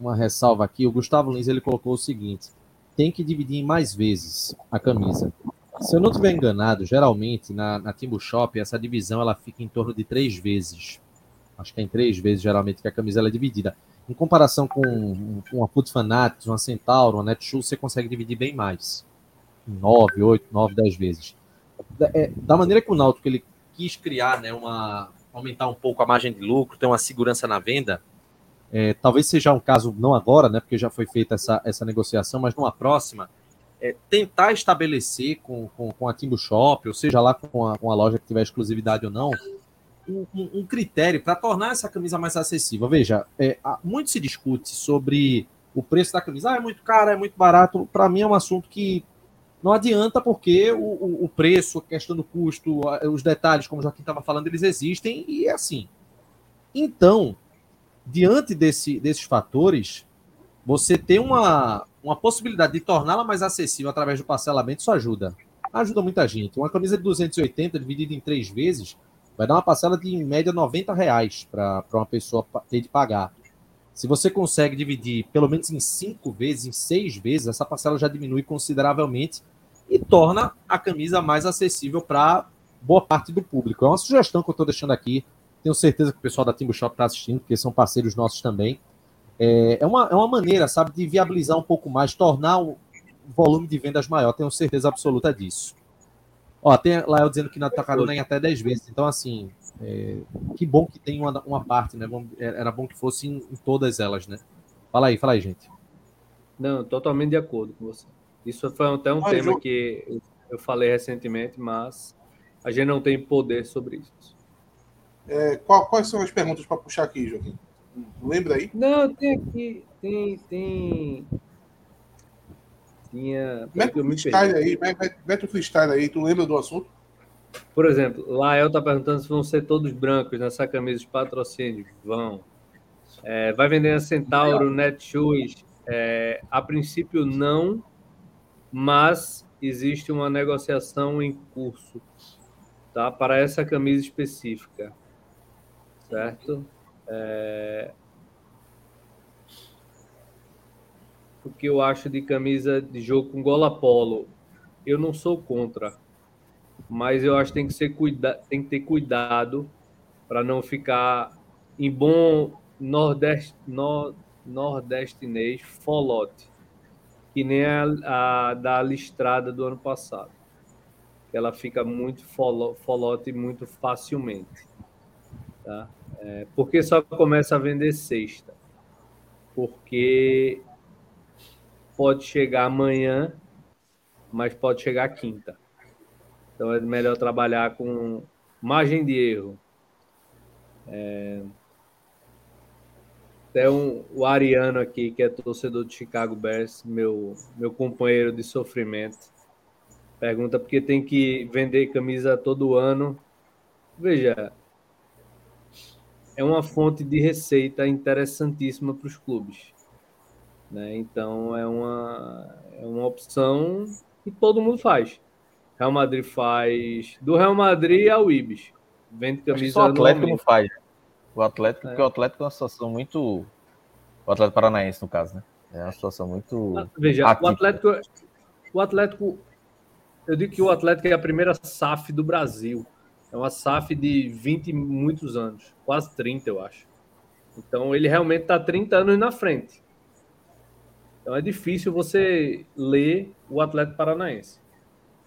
uma ressalva aqui. O Gustavo Lins ele colocou o seguinte: tem que dividir em mais vezes a camisa. Se eu não estiver enganado, geralmente na, na Timbu Shop essa divisão ela fica em torno de três vezes. Acho que é em três vezes geralmente que a camisa é dividida. Em comparação com uma Foot Fanatics, uma Centauro, uma Netshoes, você consegue dividir bem mais. Nove, oito, nove, dez vezes. É, da maneira que o Náutico ele quis criar, né, uma, aumentar um pouco a margem de lucro, ter uma segurança na venda, é, talvez seja um caso, não agora, né, porque já foi feita essa, essa negociação, mas numa próxima, é, tentar estabelecer com, com, com a Timbu Shop, ou seja lá com a, com a loja que tiver exclusividade ou não, um, um critério para tornar essa camisa mais acessível. Veja, é, muito se discute sobre o preço da camisa. Ah, é muito caro, é muito barato. Para mim é um assunto que não adianta, porque o, o, o, preço, a questão do custo, os detalhes, como o Joaquim estava falando, eles existem e é assim. Então, diante desse, desses fatores, você ter uma, uma possibilidade de torná-la mais acessível através do parcelamento, isso ajuda. Ajuda muita gente. Uma camisa de 280 dividida em três vezes vai dar uma parcela de, em média, 90 reais para uma pessoa ter de pagar. Se você consegue dividir pelo menos em cinco vezes, em seis vezes, essa parcela já diminui consideravelmente e torna a camisa mais acessível para boa parte do público. É uma sugestão que eu estou deixando aqui. Tenho certeza que o pessoal da Timbu Shop está assistindo, porque são parceiros nossos também. É, é, uma, é uma maneira, sabe, de viabilizar um pouco mais, tornar o volume de vendas maior. Tenho certeza absoluta disso. Ó, tem lá eu dizendo que na Tacaruna em até 10 vezes. Então, assim, é, que bom que tem uma, uma parte, né? É, era bom que fosse em, em, todas elas, né? Fala aí, fala aí, gente. Não, totalmente de acordo com você. Isso foi até um mas tema eu... que eu falei recentemente, mas a gente não tem poder sobre isso. É, qual, quais são as perguntas para puxar aqui, Joaquim? Lembra aí? Não, tem aqui. Tem. tem... Tinha. Mete o freestyle aí, mete o freestyle aí. Tu lembra do assunto? Por exemplo, Lael está perguntando se vão ser todos brancos nessa camisa de patrocínio. Vão. É, vai vender a Centauro, Netshoes? É, a princípio, não, mas existe uma negociação em curso tá, para essa camisa específica. Certo? É... O que eu acho de camisa de jogo com gola polo? Eu não sou contra mas eu acho que tem que, ser cuida tem que ter cuidado para não ficar em bom nordeste, nor, nordestinês folote, que nem a, a, da listrada do ano passado. Ela fica muito folo, folote muito facilmente. Tá? É, porque só começa a vender sexta? Porque pode chegar amanhã, mas pode chegar quinta. Então é melhor trabalhar com margem de erro. É... Um, o Ariano aqui, que é torcedor do Chicago Bears, meu, meu companheiro de sofrimento, pergunta por que tem que vender camisa todo ano. Veja, é uma fonte de receita interessantíssima para os clubes. Né? Então é uma, é uma opção que todo mundo faz. Real Madrid faz. Do Real Madrid ao Ibis. Vende camisa. Só o Atlético não faz. O Atlético, é. porque o Atlético é uma situação muito. O Atlético Paranaense, no caso, né? É uma situação muito. Ah, veja, atípica. o Atlético. O Atlético. Eu digo que o Atlético é a primeira SAF do Brasil. É uma SAF de 20 e muitos anos. Quase 30, eu acho. Então ele realmente está 30 anos na frente. Então é difícil você ler o Atlético Paranaense.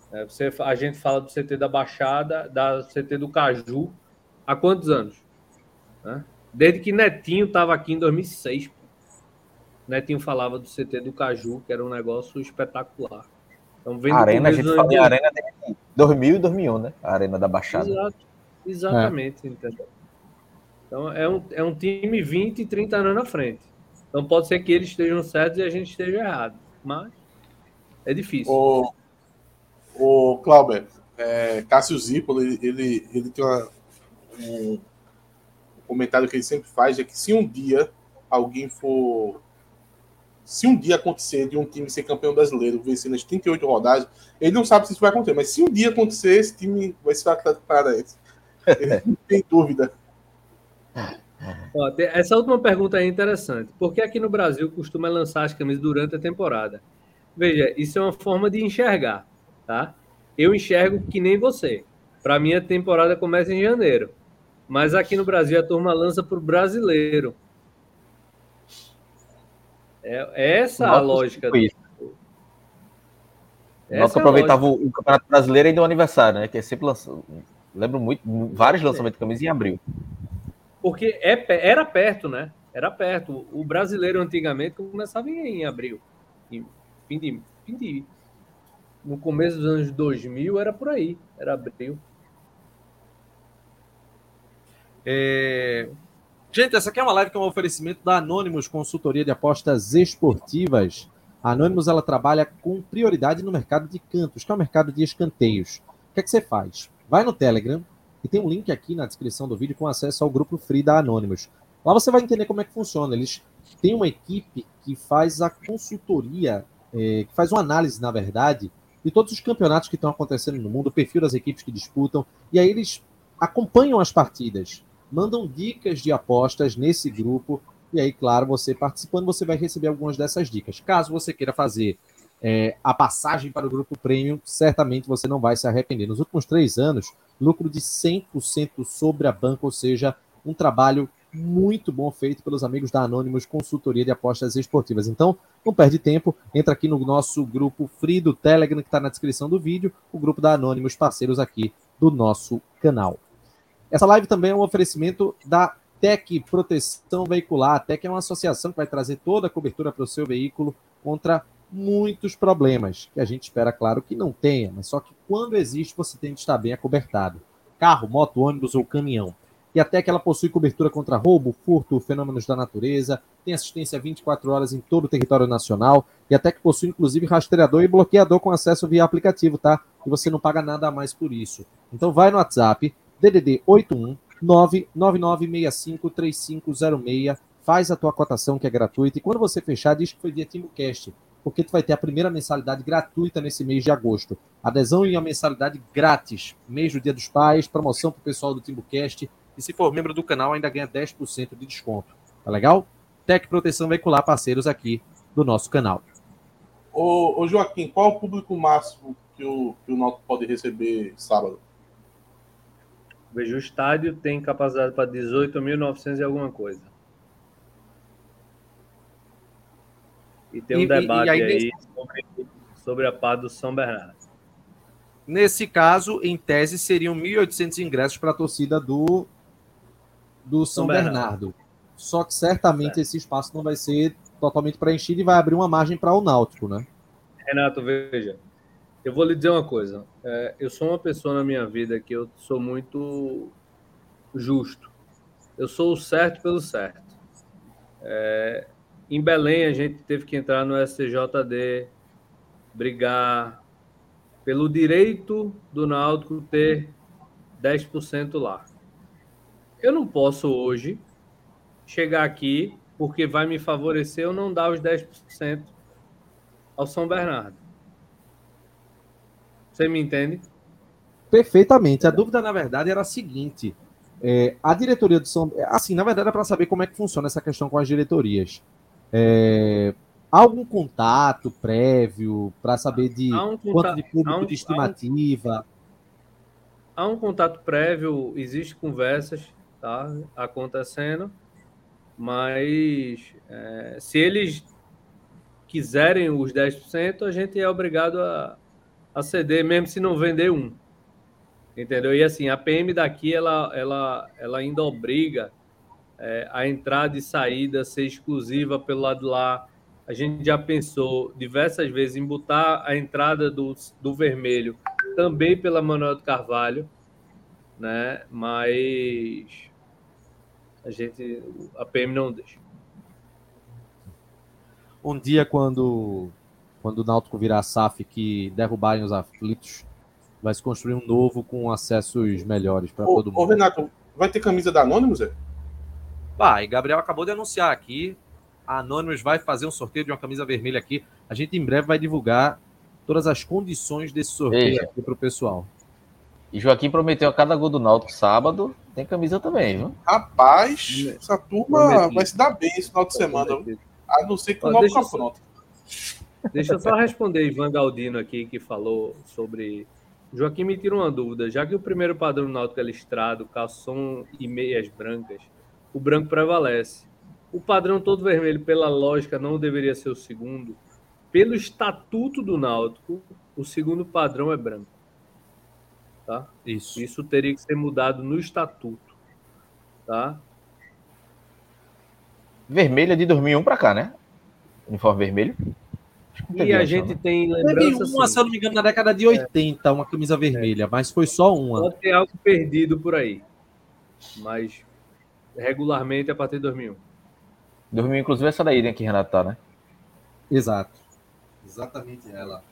É, você, a gente fala do CT da Baixada, da CT do Caju, há quantos anos? Né? Desde que Netinho estava aqui em 2006. Pô. Netinho falava do CT do Caju, que era um negócio espetacular. Então, vendo arena, a gente fala em Arena de 2000 e 2001, né? A Arena da Baixada. Exato, exatamente, é. entendeu? Então, é um, é um time 20 e 30 anos na frente. Então, pode ser que eles estejam certos e a gente esteja errado. Mas é difícil. O, o Clauber, é, Cássio Zippo, ele, ele, ele tem uma, um, um, comentário que ele sempre faz, é que se um dia alguém for. Se um dia acontecer de um time ser campeão brasileiro, vencer nas 38 rodadas, ele não sabe se isso vai acontecer, mas se um dia acontecer, esse time vai ser o Atlético Paranaense. Ele não tem dúvida. Ó, essa última pergunta é interessante. Por que aqui no Brasil costuma lançar as camisas durante a temporada? Veja, isso é uma forma de enxergar tá? Eu enxergo que nem você. Para mim, a temporada começa em janeiro. Mas aqui no Brasil, a turma lança para o brasileiro. É, é essa Nossa, a lógica. Do... Nossa, é aproveitava o Campeonato Brasileiro e do aniversário, né? Que é sempre lançado. Lembro muito, vários lançamentos de camisa em abril. Porque é, era perto, né? Era perto. O brasileiro antigamente começava em, em abril. Em fim de, fim de no começo dos anos 2000 era por aí, era abril. É... Gente, essa aqui é uma live que é um oferecimento da Anonymous Consultoria de Apostas Esportivas. A Anonymous ela trabalha com prioridade no mercado de cantos, que é o mercado de escanteios. O que é que você faz? Vai no Telegram e tem um link aqui na descrição do vídeo com acesso ao grupo free da Anonymous. Lá você vai entender como é que funciona. Eles têm uma equipe que faz a consultoria, é, que faz uma análise, na verdade, de todos os campeonatos que estão acontecendo no mundo, o perfil das equipes que disputam, e aí eles acompanham as partidas, mandam dicas de apostas nesse grupo, e aí, claro, você participando, você vai receber algumas dessas dicas. Caso você queira fazer é, a passagem para o grupo premium, certamente você não vai se arrepender. Nos últimos três anos, lucro de 100% sobre a banca, ou seja, um trabalho muito bom feito pelos amigos da Anonymous Consultoria de Apostas Esportivas. Então, não perde tempo, entra aqui no nosso grupo free do Telegram, que está na descrição do vídeo, o grupo da Anonymous, parceiros aqui do nosso canal. Essa live também é um oferecimento da Tec Proteção Veicular. A Tec é uma associação que vai trazer toda a cobertura para o seu veículo contra muitos problemas, que a gente espera, claro, que não tenha, mas só que quando existe, você tem que estar bem acobertado. Carro, moto, ônibus ou caminhão. e até que ela possui cobertura contra roubo, furto, fenômenos da natureza, tem assistência 24 horas em todo o território nacional e até que possui inclusive rastreador e bloqueador com acesso via aplicativo, tá? E você não paga nada a mais por isso. Então vai no WhatsApp DDD 81 999653506, faz a tua cotação que é gratuita e quando você fechar diz que foi via TimbuCast, porque tu vai ter a primeira mensalidade gratuita nesse mês de agosto. Adesão e a mensalidade grátis, mês do Dia dos Pais, promoção para o pessoal do TimbuCast e se for membro do canal, ainda ganha 10% de desconto. Tá legal? Tec Proteção Veicular, parceiros aqui do nosso canal. Ô, ô Joaquim, qual o público máximo que o, que o Náutico pode receber sábado? Veja, o estádio tem capacidade para 18.900 e alguma coisa. E tem um e, debate e aí, aí sobre, sobre a pá do São Bernardo. Nesse caso, em tese, seriam 1.800 ingressos para a torcida do do São, São Bernardo. Bernardo. Só que certamente esse espaço não vai ser totalmente preenchido e vai abrir uma margem para o Náutico, né? Renato, veja, eu vou lhe dizer uma coisa. É, eu sou uma pessoa na minha vida que eu sou muito justo. Eu sou o certo pelo certo. É, em Belém, a gente teve que entrar no STJD, brigar pelo direito do Náutico ter 10% lá. Eu não posso hoje chegar aqui porque vai me favorecer eu não dar os 10% ao São Bernardo. Você me entende? Perfeitamente. A dúvida, na verdade, era a seguinte: é, a diretoria do São. Assim, na verdade, é para saber como é que funciona essa questão com as diretorias. É, há algum contato prévio para saber de um contato, quanto de público um, de estimativa? Há um, há um contato prévio, existe conversas tá acontecendo, mas é, se eles quiserem os 10%, a gente é obrigado a, a ceder, mesmo se não vender um. Entendeu? E assim, a PM daqui, ela, ela, ela ainda obriga é, a entrada e saída ser exclusiva pelo lado de lá. A gente já pensou diversas vezes em botar a entrada do, do vermelho também pela Manuel do Carvalho, né? Mas a gente, a PM não deixa. Um dia, quando, quando o Náutico virar SAF que derrubarem os aflitos, vai se construir um novo com acessos melhores para todo mundo. Ô, Renato, vai ter camisa da Anonymous? É? Vai, Gabriel acabou de anunciar aqui. A Anonymous vai fazer um sorteio de uma camisa vermelha aqui. A gente em breve vai divulgar todas as condições desse sorteio Eita. aqui para o pessoal. E Joaquim prometeu a cada gol do Náutico sábado, tem camisa também, viu? Rapaz, essa turma vai se dar bem esse final de semana. A não ser que o Náutico pronto. Deixa eu só responder Ivan Galdino aqui, que falou sobre... Joaquim me tira uma dúvida. Já que o primeiro padrão Náutico é listrado, calção e meias brancas, o branco prevalece. O padrão todo vermelho, pela lógica, não deveria ser o segundo. Pelo estatuto do Náutico, o segundo padrão é branco. Tá? Isso. Isso teria que ser mudado no estatuto. Tá? Vermelho é de 2001 para cá, né? Uniforme vermelho. E a gente né? tem lembrança. Teve uma, assim, se eu não me engano, na década de 80, é. uma camisa vermelha, é. mas foi só uma. Pode ter algo perdido por aí. Mas regularmente a partir de 2001. 2001, inclusive, essa daí, né, que Renato tá, né? Exato. Exatamente ela.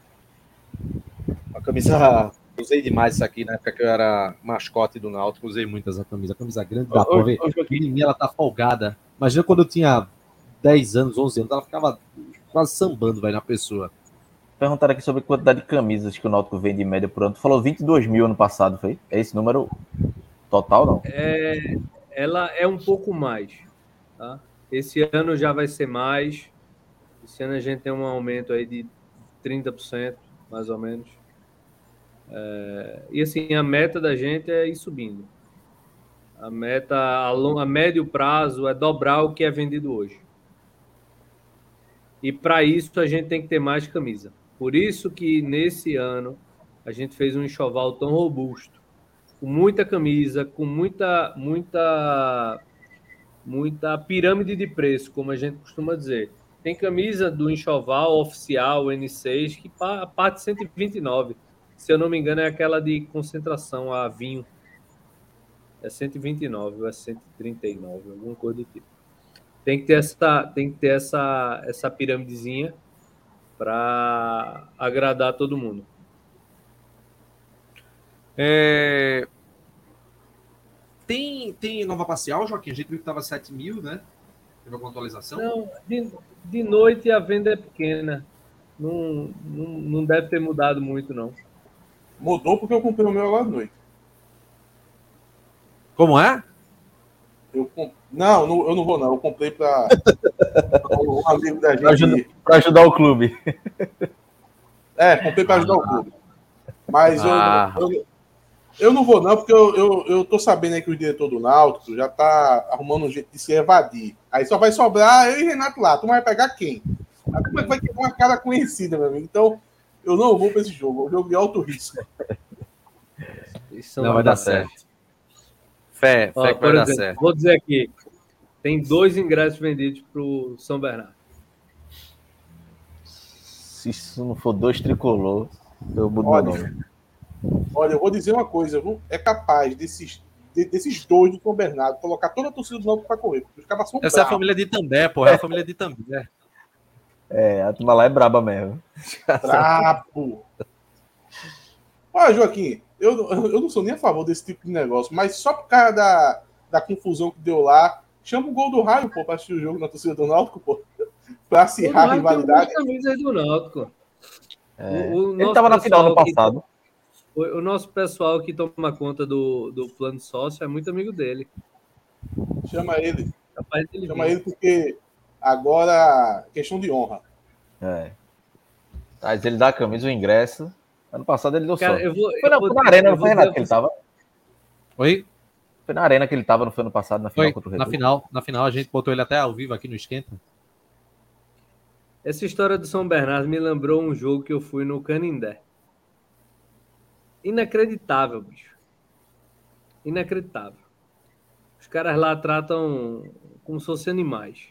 A camisa Usei demais isso aqui na época que eu era mascote do Náutico, usei muito essa camisa. A camisa grande, dá pra ver. Em mim ela tá folgada. Imagina quando eu tinha 10 anos, 11 anos, ela ficava quase sambando vai, na pessoa. Perguntaram aqui sobre a quantidade de camisas que o Náutico vende em média por ano. Tu falou 22 mil ano passado, foi? É esse número total, não? É, ela é um pouco mais. Tá? Esse ano já vai ser mais. Esse ano a gente tem um aumento aí de 30%, mais ou menos. É, e assim, a meta da gente é ir subindo. A meta a, long, a médio prazo é dobrar o que é vendido hoje. E para isso a gente tem que ter mais camisa. Por isso que nesse ano a gente fez um enxoval tão robusto, com muita camisa, com muita muita muita pirâmide de preço, como a gente costuma dizer. Tem camisa do enxoval oficial N6 que parte 129 se eu não me engano, é aquela de concentração a vinho. É 129 ou é 139, alguma coisa do tipo. Tem que ter essa, tem que ter essa, essa piramidezinha para agradar todo mundo. É... Tem, tem nova parcial, Joaquim? A gente viu que estava 7 mil, né? Teve alguma atualização? Não, de, de noite a venda é pequena. Não, não, não deve ter mudado muito, não. Mudou porque eu comprei o meu agora à noite. Como é? Eu comp... Não, não, eu não vou, não. Eu comprei para um amigo da gente. Para ajudar, ajudar, o clube. É, comprei para ajudar ah. o clube. Mas ah. eu, eu, eu, não vou, não, porque eu, eu, eu tô sabendo aí que o diretor do Náutico já tá arrumando um jeito de se evadir. Aí só vai sobrar eu e Renato lá. Tu vai pegar quem? A turma vai ter uma cara conhecida, meu amigo. Então, eu não vou para esse jogo. É um jogo de alto risco. Isso não, não vai dar certo. certo. Fé, Ó, fé que vai exemplo, dar certo. Vou dizer aqui: tem dois ingressos vendidos para o São Bernardo. Se isso não for dois tricolor, eu mudo olha, meu nome. Olha, eu vou dizer uma coisa: viu? é capaz desses, desses dois do São Bernardo colocar toda a torcida do Náutico para correr. São Essa bravos. é a família de També, pô. É a família de També. É, a turma lá é braba mesmo. Brabo! Olha, Joaquim, eu, eu não sou nem a favor desse tipo de negócio, mas só por causa da, da confusão que deu lá, chama o gol do raio, pô, pra assistir o jogo na torcida do Náutico, pô. Pra acirrar a rivalidade. do Náutico. É, o, o ele tava na final do passado. Que, o, o, nosso pessoal que toma conta do, do plano sócio é muito amigo dele. Chama ele. Chama ele porque agora questão de honra. É. Mas ele dá a camisa, o ingresso. Ano passado ele deu Cara, sorte. Vou, foi, na, vou, foi na arena, não foi, Renato, que ele tava? Oi? Foi na arena que ele tava, não foi ano passado, na final foi, contra o Red Na final, na final a gente botou ele até ao vivo aqui no Esquenta. Essa história do São Bernardo me lembrou um jogo que eu fui no Canindé. Inacreditável, bicho. Inacreditável. Os caras lá tratam como se fossem animais.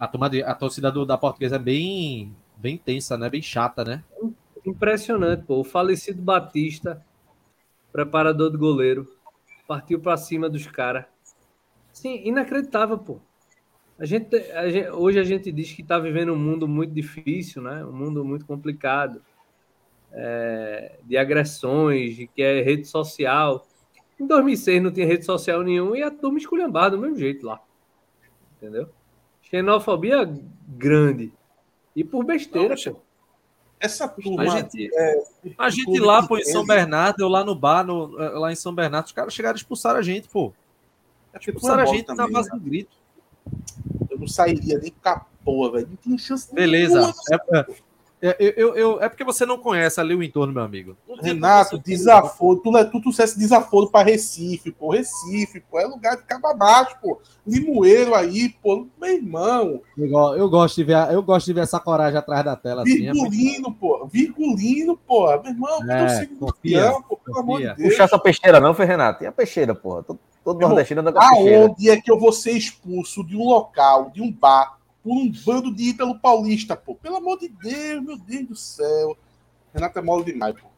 A, a torcida do, da portuguesa é bem, bem tensa, né? Bem chata, né? Impressionante, pô. O falecido Batista, preparador de goleiro, partiu para cima dos caras. Sim, inacreditável, pô. A gente, a gente, hoje a gente diz que está vivendo um mundo muito difícil, né? Um mundo muito complicado, é, de agressões, de que é rede social. Em 2006 não tinha rede social nenhuma e a turma esculhambada do mesmo jeito lá. Entendeu? Xenofobia grande. E por besteira, não, pô. Essa turma. A gente, é, a gente lá, pô, em São Bernardo, eu lá no bar, no, eh, lá em São Bernardo, os caras chegaram a expulsar a gente, pô. É tipo expulsaram a gente também, na base né? do grito. Eu não sairia nem com a porra, velho. Não tinha chance Beleza. Nenhuma, é, é, eu, eu, eu, é porque você não conhece ali o entorno, meu amigo. Renato, desaforo. Tu, tu, tu trouxe desaforo para Recife, pô. Recife, pô. É lugar de cabo abaixo, pô. Limoeiro aí, pô. Meu irmão. Eu, eu, gosto de ver, eu gosto de ver essa coragem atrás da tela. Virgulino, assim, é pô. Virgulino, pô. Meu irmão, é, confia, pô, pelo amor de Deus. Puxar essa peixeira, não, foi Renato? E a peixeira, pô? Todo, todo nordestino anda com a peixeira. Aonde é que eu vou ser expulso de um local, de um bar? Por um bando de Ítalo Paulista, pô. Pelo amor de Deus, meu Deus do céu. Renato é mole demais, pô.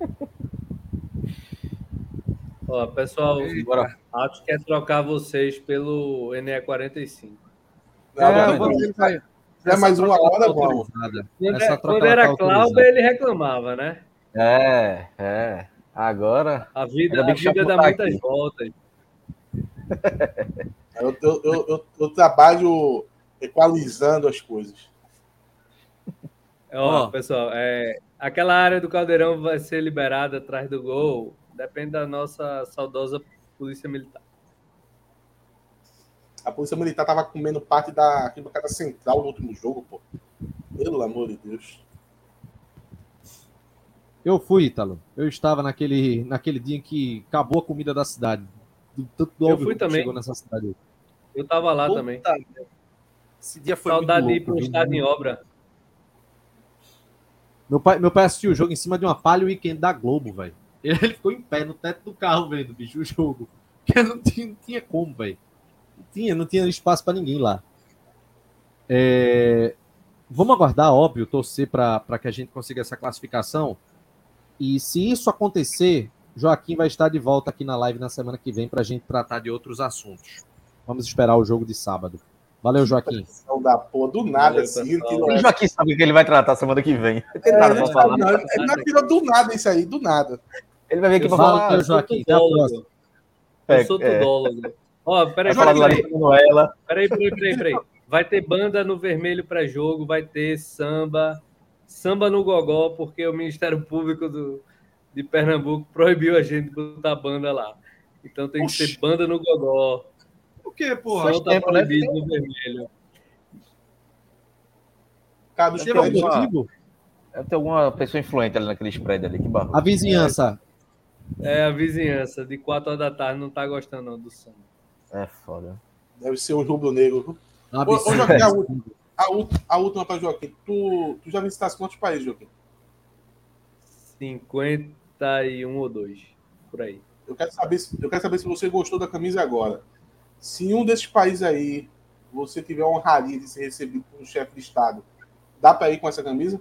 Ó, pessoal, Bora. acho que é trocar vocês pelo NE45. Não, é, não, não. É mais uma hora, vamos. Quando, quando era Cláudio, ele reclamava, né? É, é. Agora. A vida, a vida dá muitas aqui. voltas. Eu, eu, eu, eu, trabalho equalizando as coisas. Ó, oh, pessoal, é, aquela área do Caldeirão vai ser liberada atrás do gol, depende da nossa saudosa Polícia Militar. A Polícia Militar tava comendo parte da arquibancada central no último jogo, pô. Pelo amor de Deus. Eu fui, Ítalo. Eu estava naquele, naquele dia em que acabou a comida da cidade. Do, do eu fui também. Chegou nessa cidade. Eu estava lá Puta também. Esse dia foi Saudade de ir para um estado em obra. Meu pai, meu pai assistiu o jogo em cima de uma palha o weekend da Globo, velho. Ele ficou em pé no teto do carro vendo, bicho, o jogo. Porque não tinha, não tinha como, velho. Não tinha, não tinha espaço para ninguém lá. É... Vamos aguardar, óbvio, torcer para que a gente consiga essa classificação. E se isso acontecer, Joaquim vai estar de volta aqui na live na semana que vem para a gente tratar de outros assuntos. Vamos esperar o jogo de sábado. Valeu, Joaquim. Da porra, do nada, Valeu, assim. O Joaquim sabe o que ele vai tratar semana que vem. É, nada pra falar. Não, ele vai virar do nada isso aí, do nada. Ele vai vir aqui para falar. Valeu, Joaquim. Até a próxima. Eu sou é. tudólogo. Ó, peraí, peraí. Peraí, peraí, peraí, peraí. Vai ter banda no vermelho pré-jogo, vai ter samba, samba no gogó, porque o Ministério Público do, de Pernambuco proibiu a gente de botar banda lá. Então tem Oxi. que ser banda no gogó. O que, porra? Só tá tempo, né? proibido né? no vermelho. Cara, tem algum motivo? Deve ter alguma pessoa influente ali naquele spread ali, que barulho. A vizinhança. É, a vizinhança, de 4 horas da tarde, não tá gostando não, do som. É foda. Deve ser um rubro-negro. Ô, ô, Joaquim, a, última, a, a última para Joaquim. Tu, tu já visitaste quantos países, Joaquim? 51 ou 2, por aí. Eu quero, saber se, eu quero saber se você gostou da camisa agora. Se em um desses países aí você tiver a honraria de ser recebido por um chefe de Estado, dá para ir com essa camisa?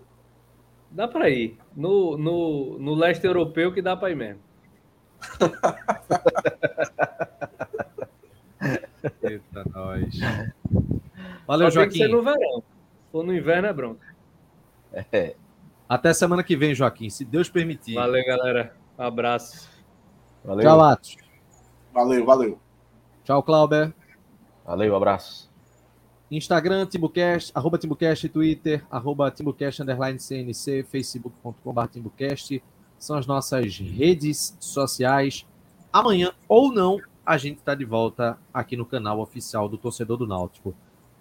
Dá para ir. No, no, no leste europeu que dá para ir mesmo. Eita, nós. Valeu, Só Joaquim. Tem que ser no verão. Se for no inverno, é bronca. É. Até semana que vem, Joaquim, se Deus permitir. Valeu, galera. Um abraço. Valeu. Tchau, Atos. Valeu, valeu. Tchau, Clauber. Valeu, abraço. Instagram, Timbucast, arroba Timbucast, Twitter, arroba Timbucast, underline CNC, facebook.com.br Timbucast. São as nossas redes sociais. Amanhã ou não, a gente está de volta aqui no canal oficial do Torcedor do Náutico.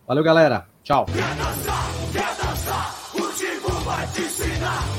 Valeu, galera. Tchau. Quer dançar, quer dançar, o vai te ensinar.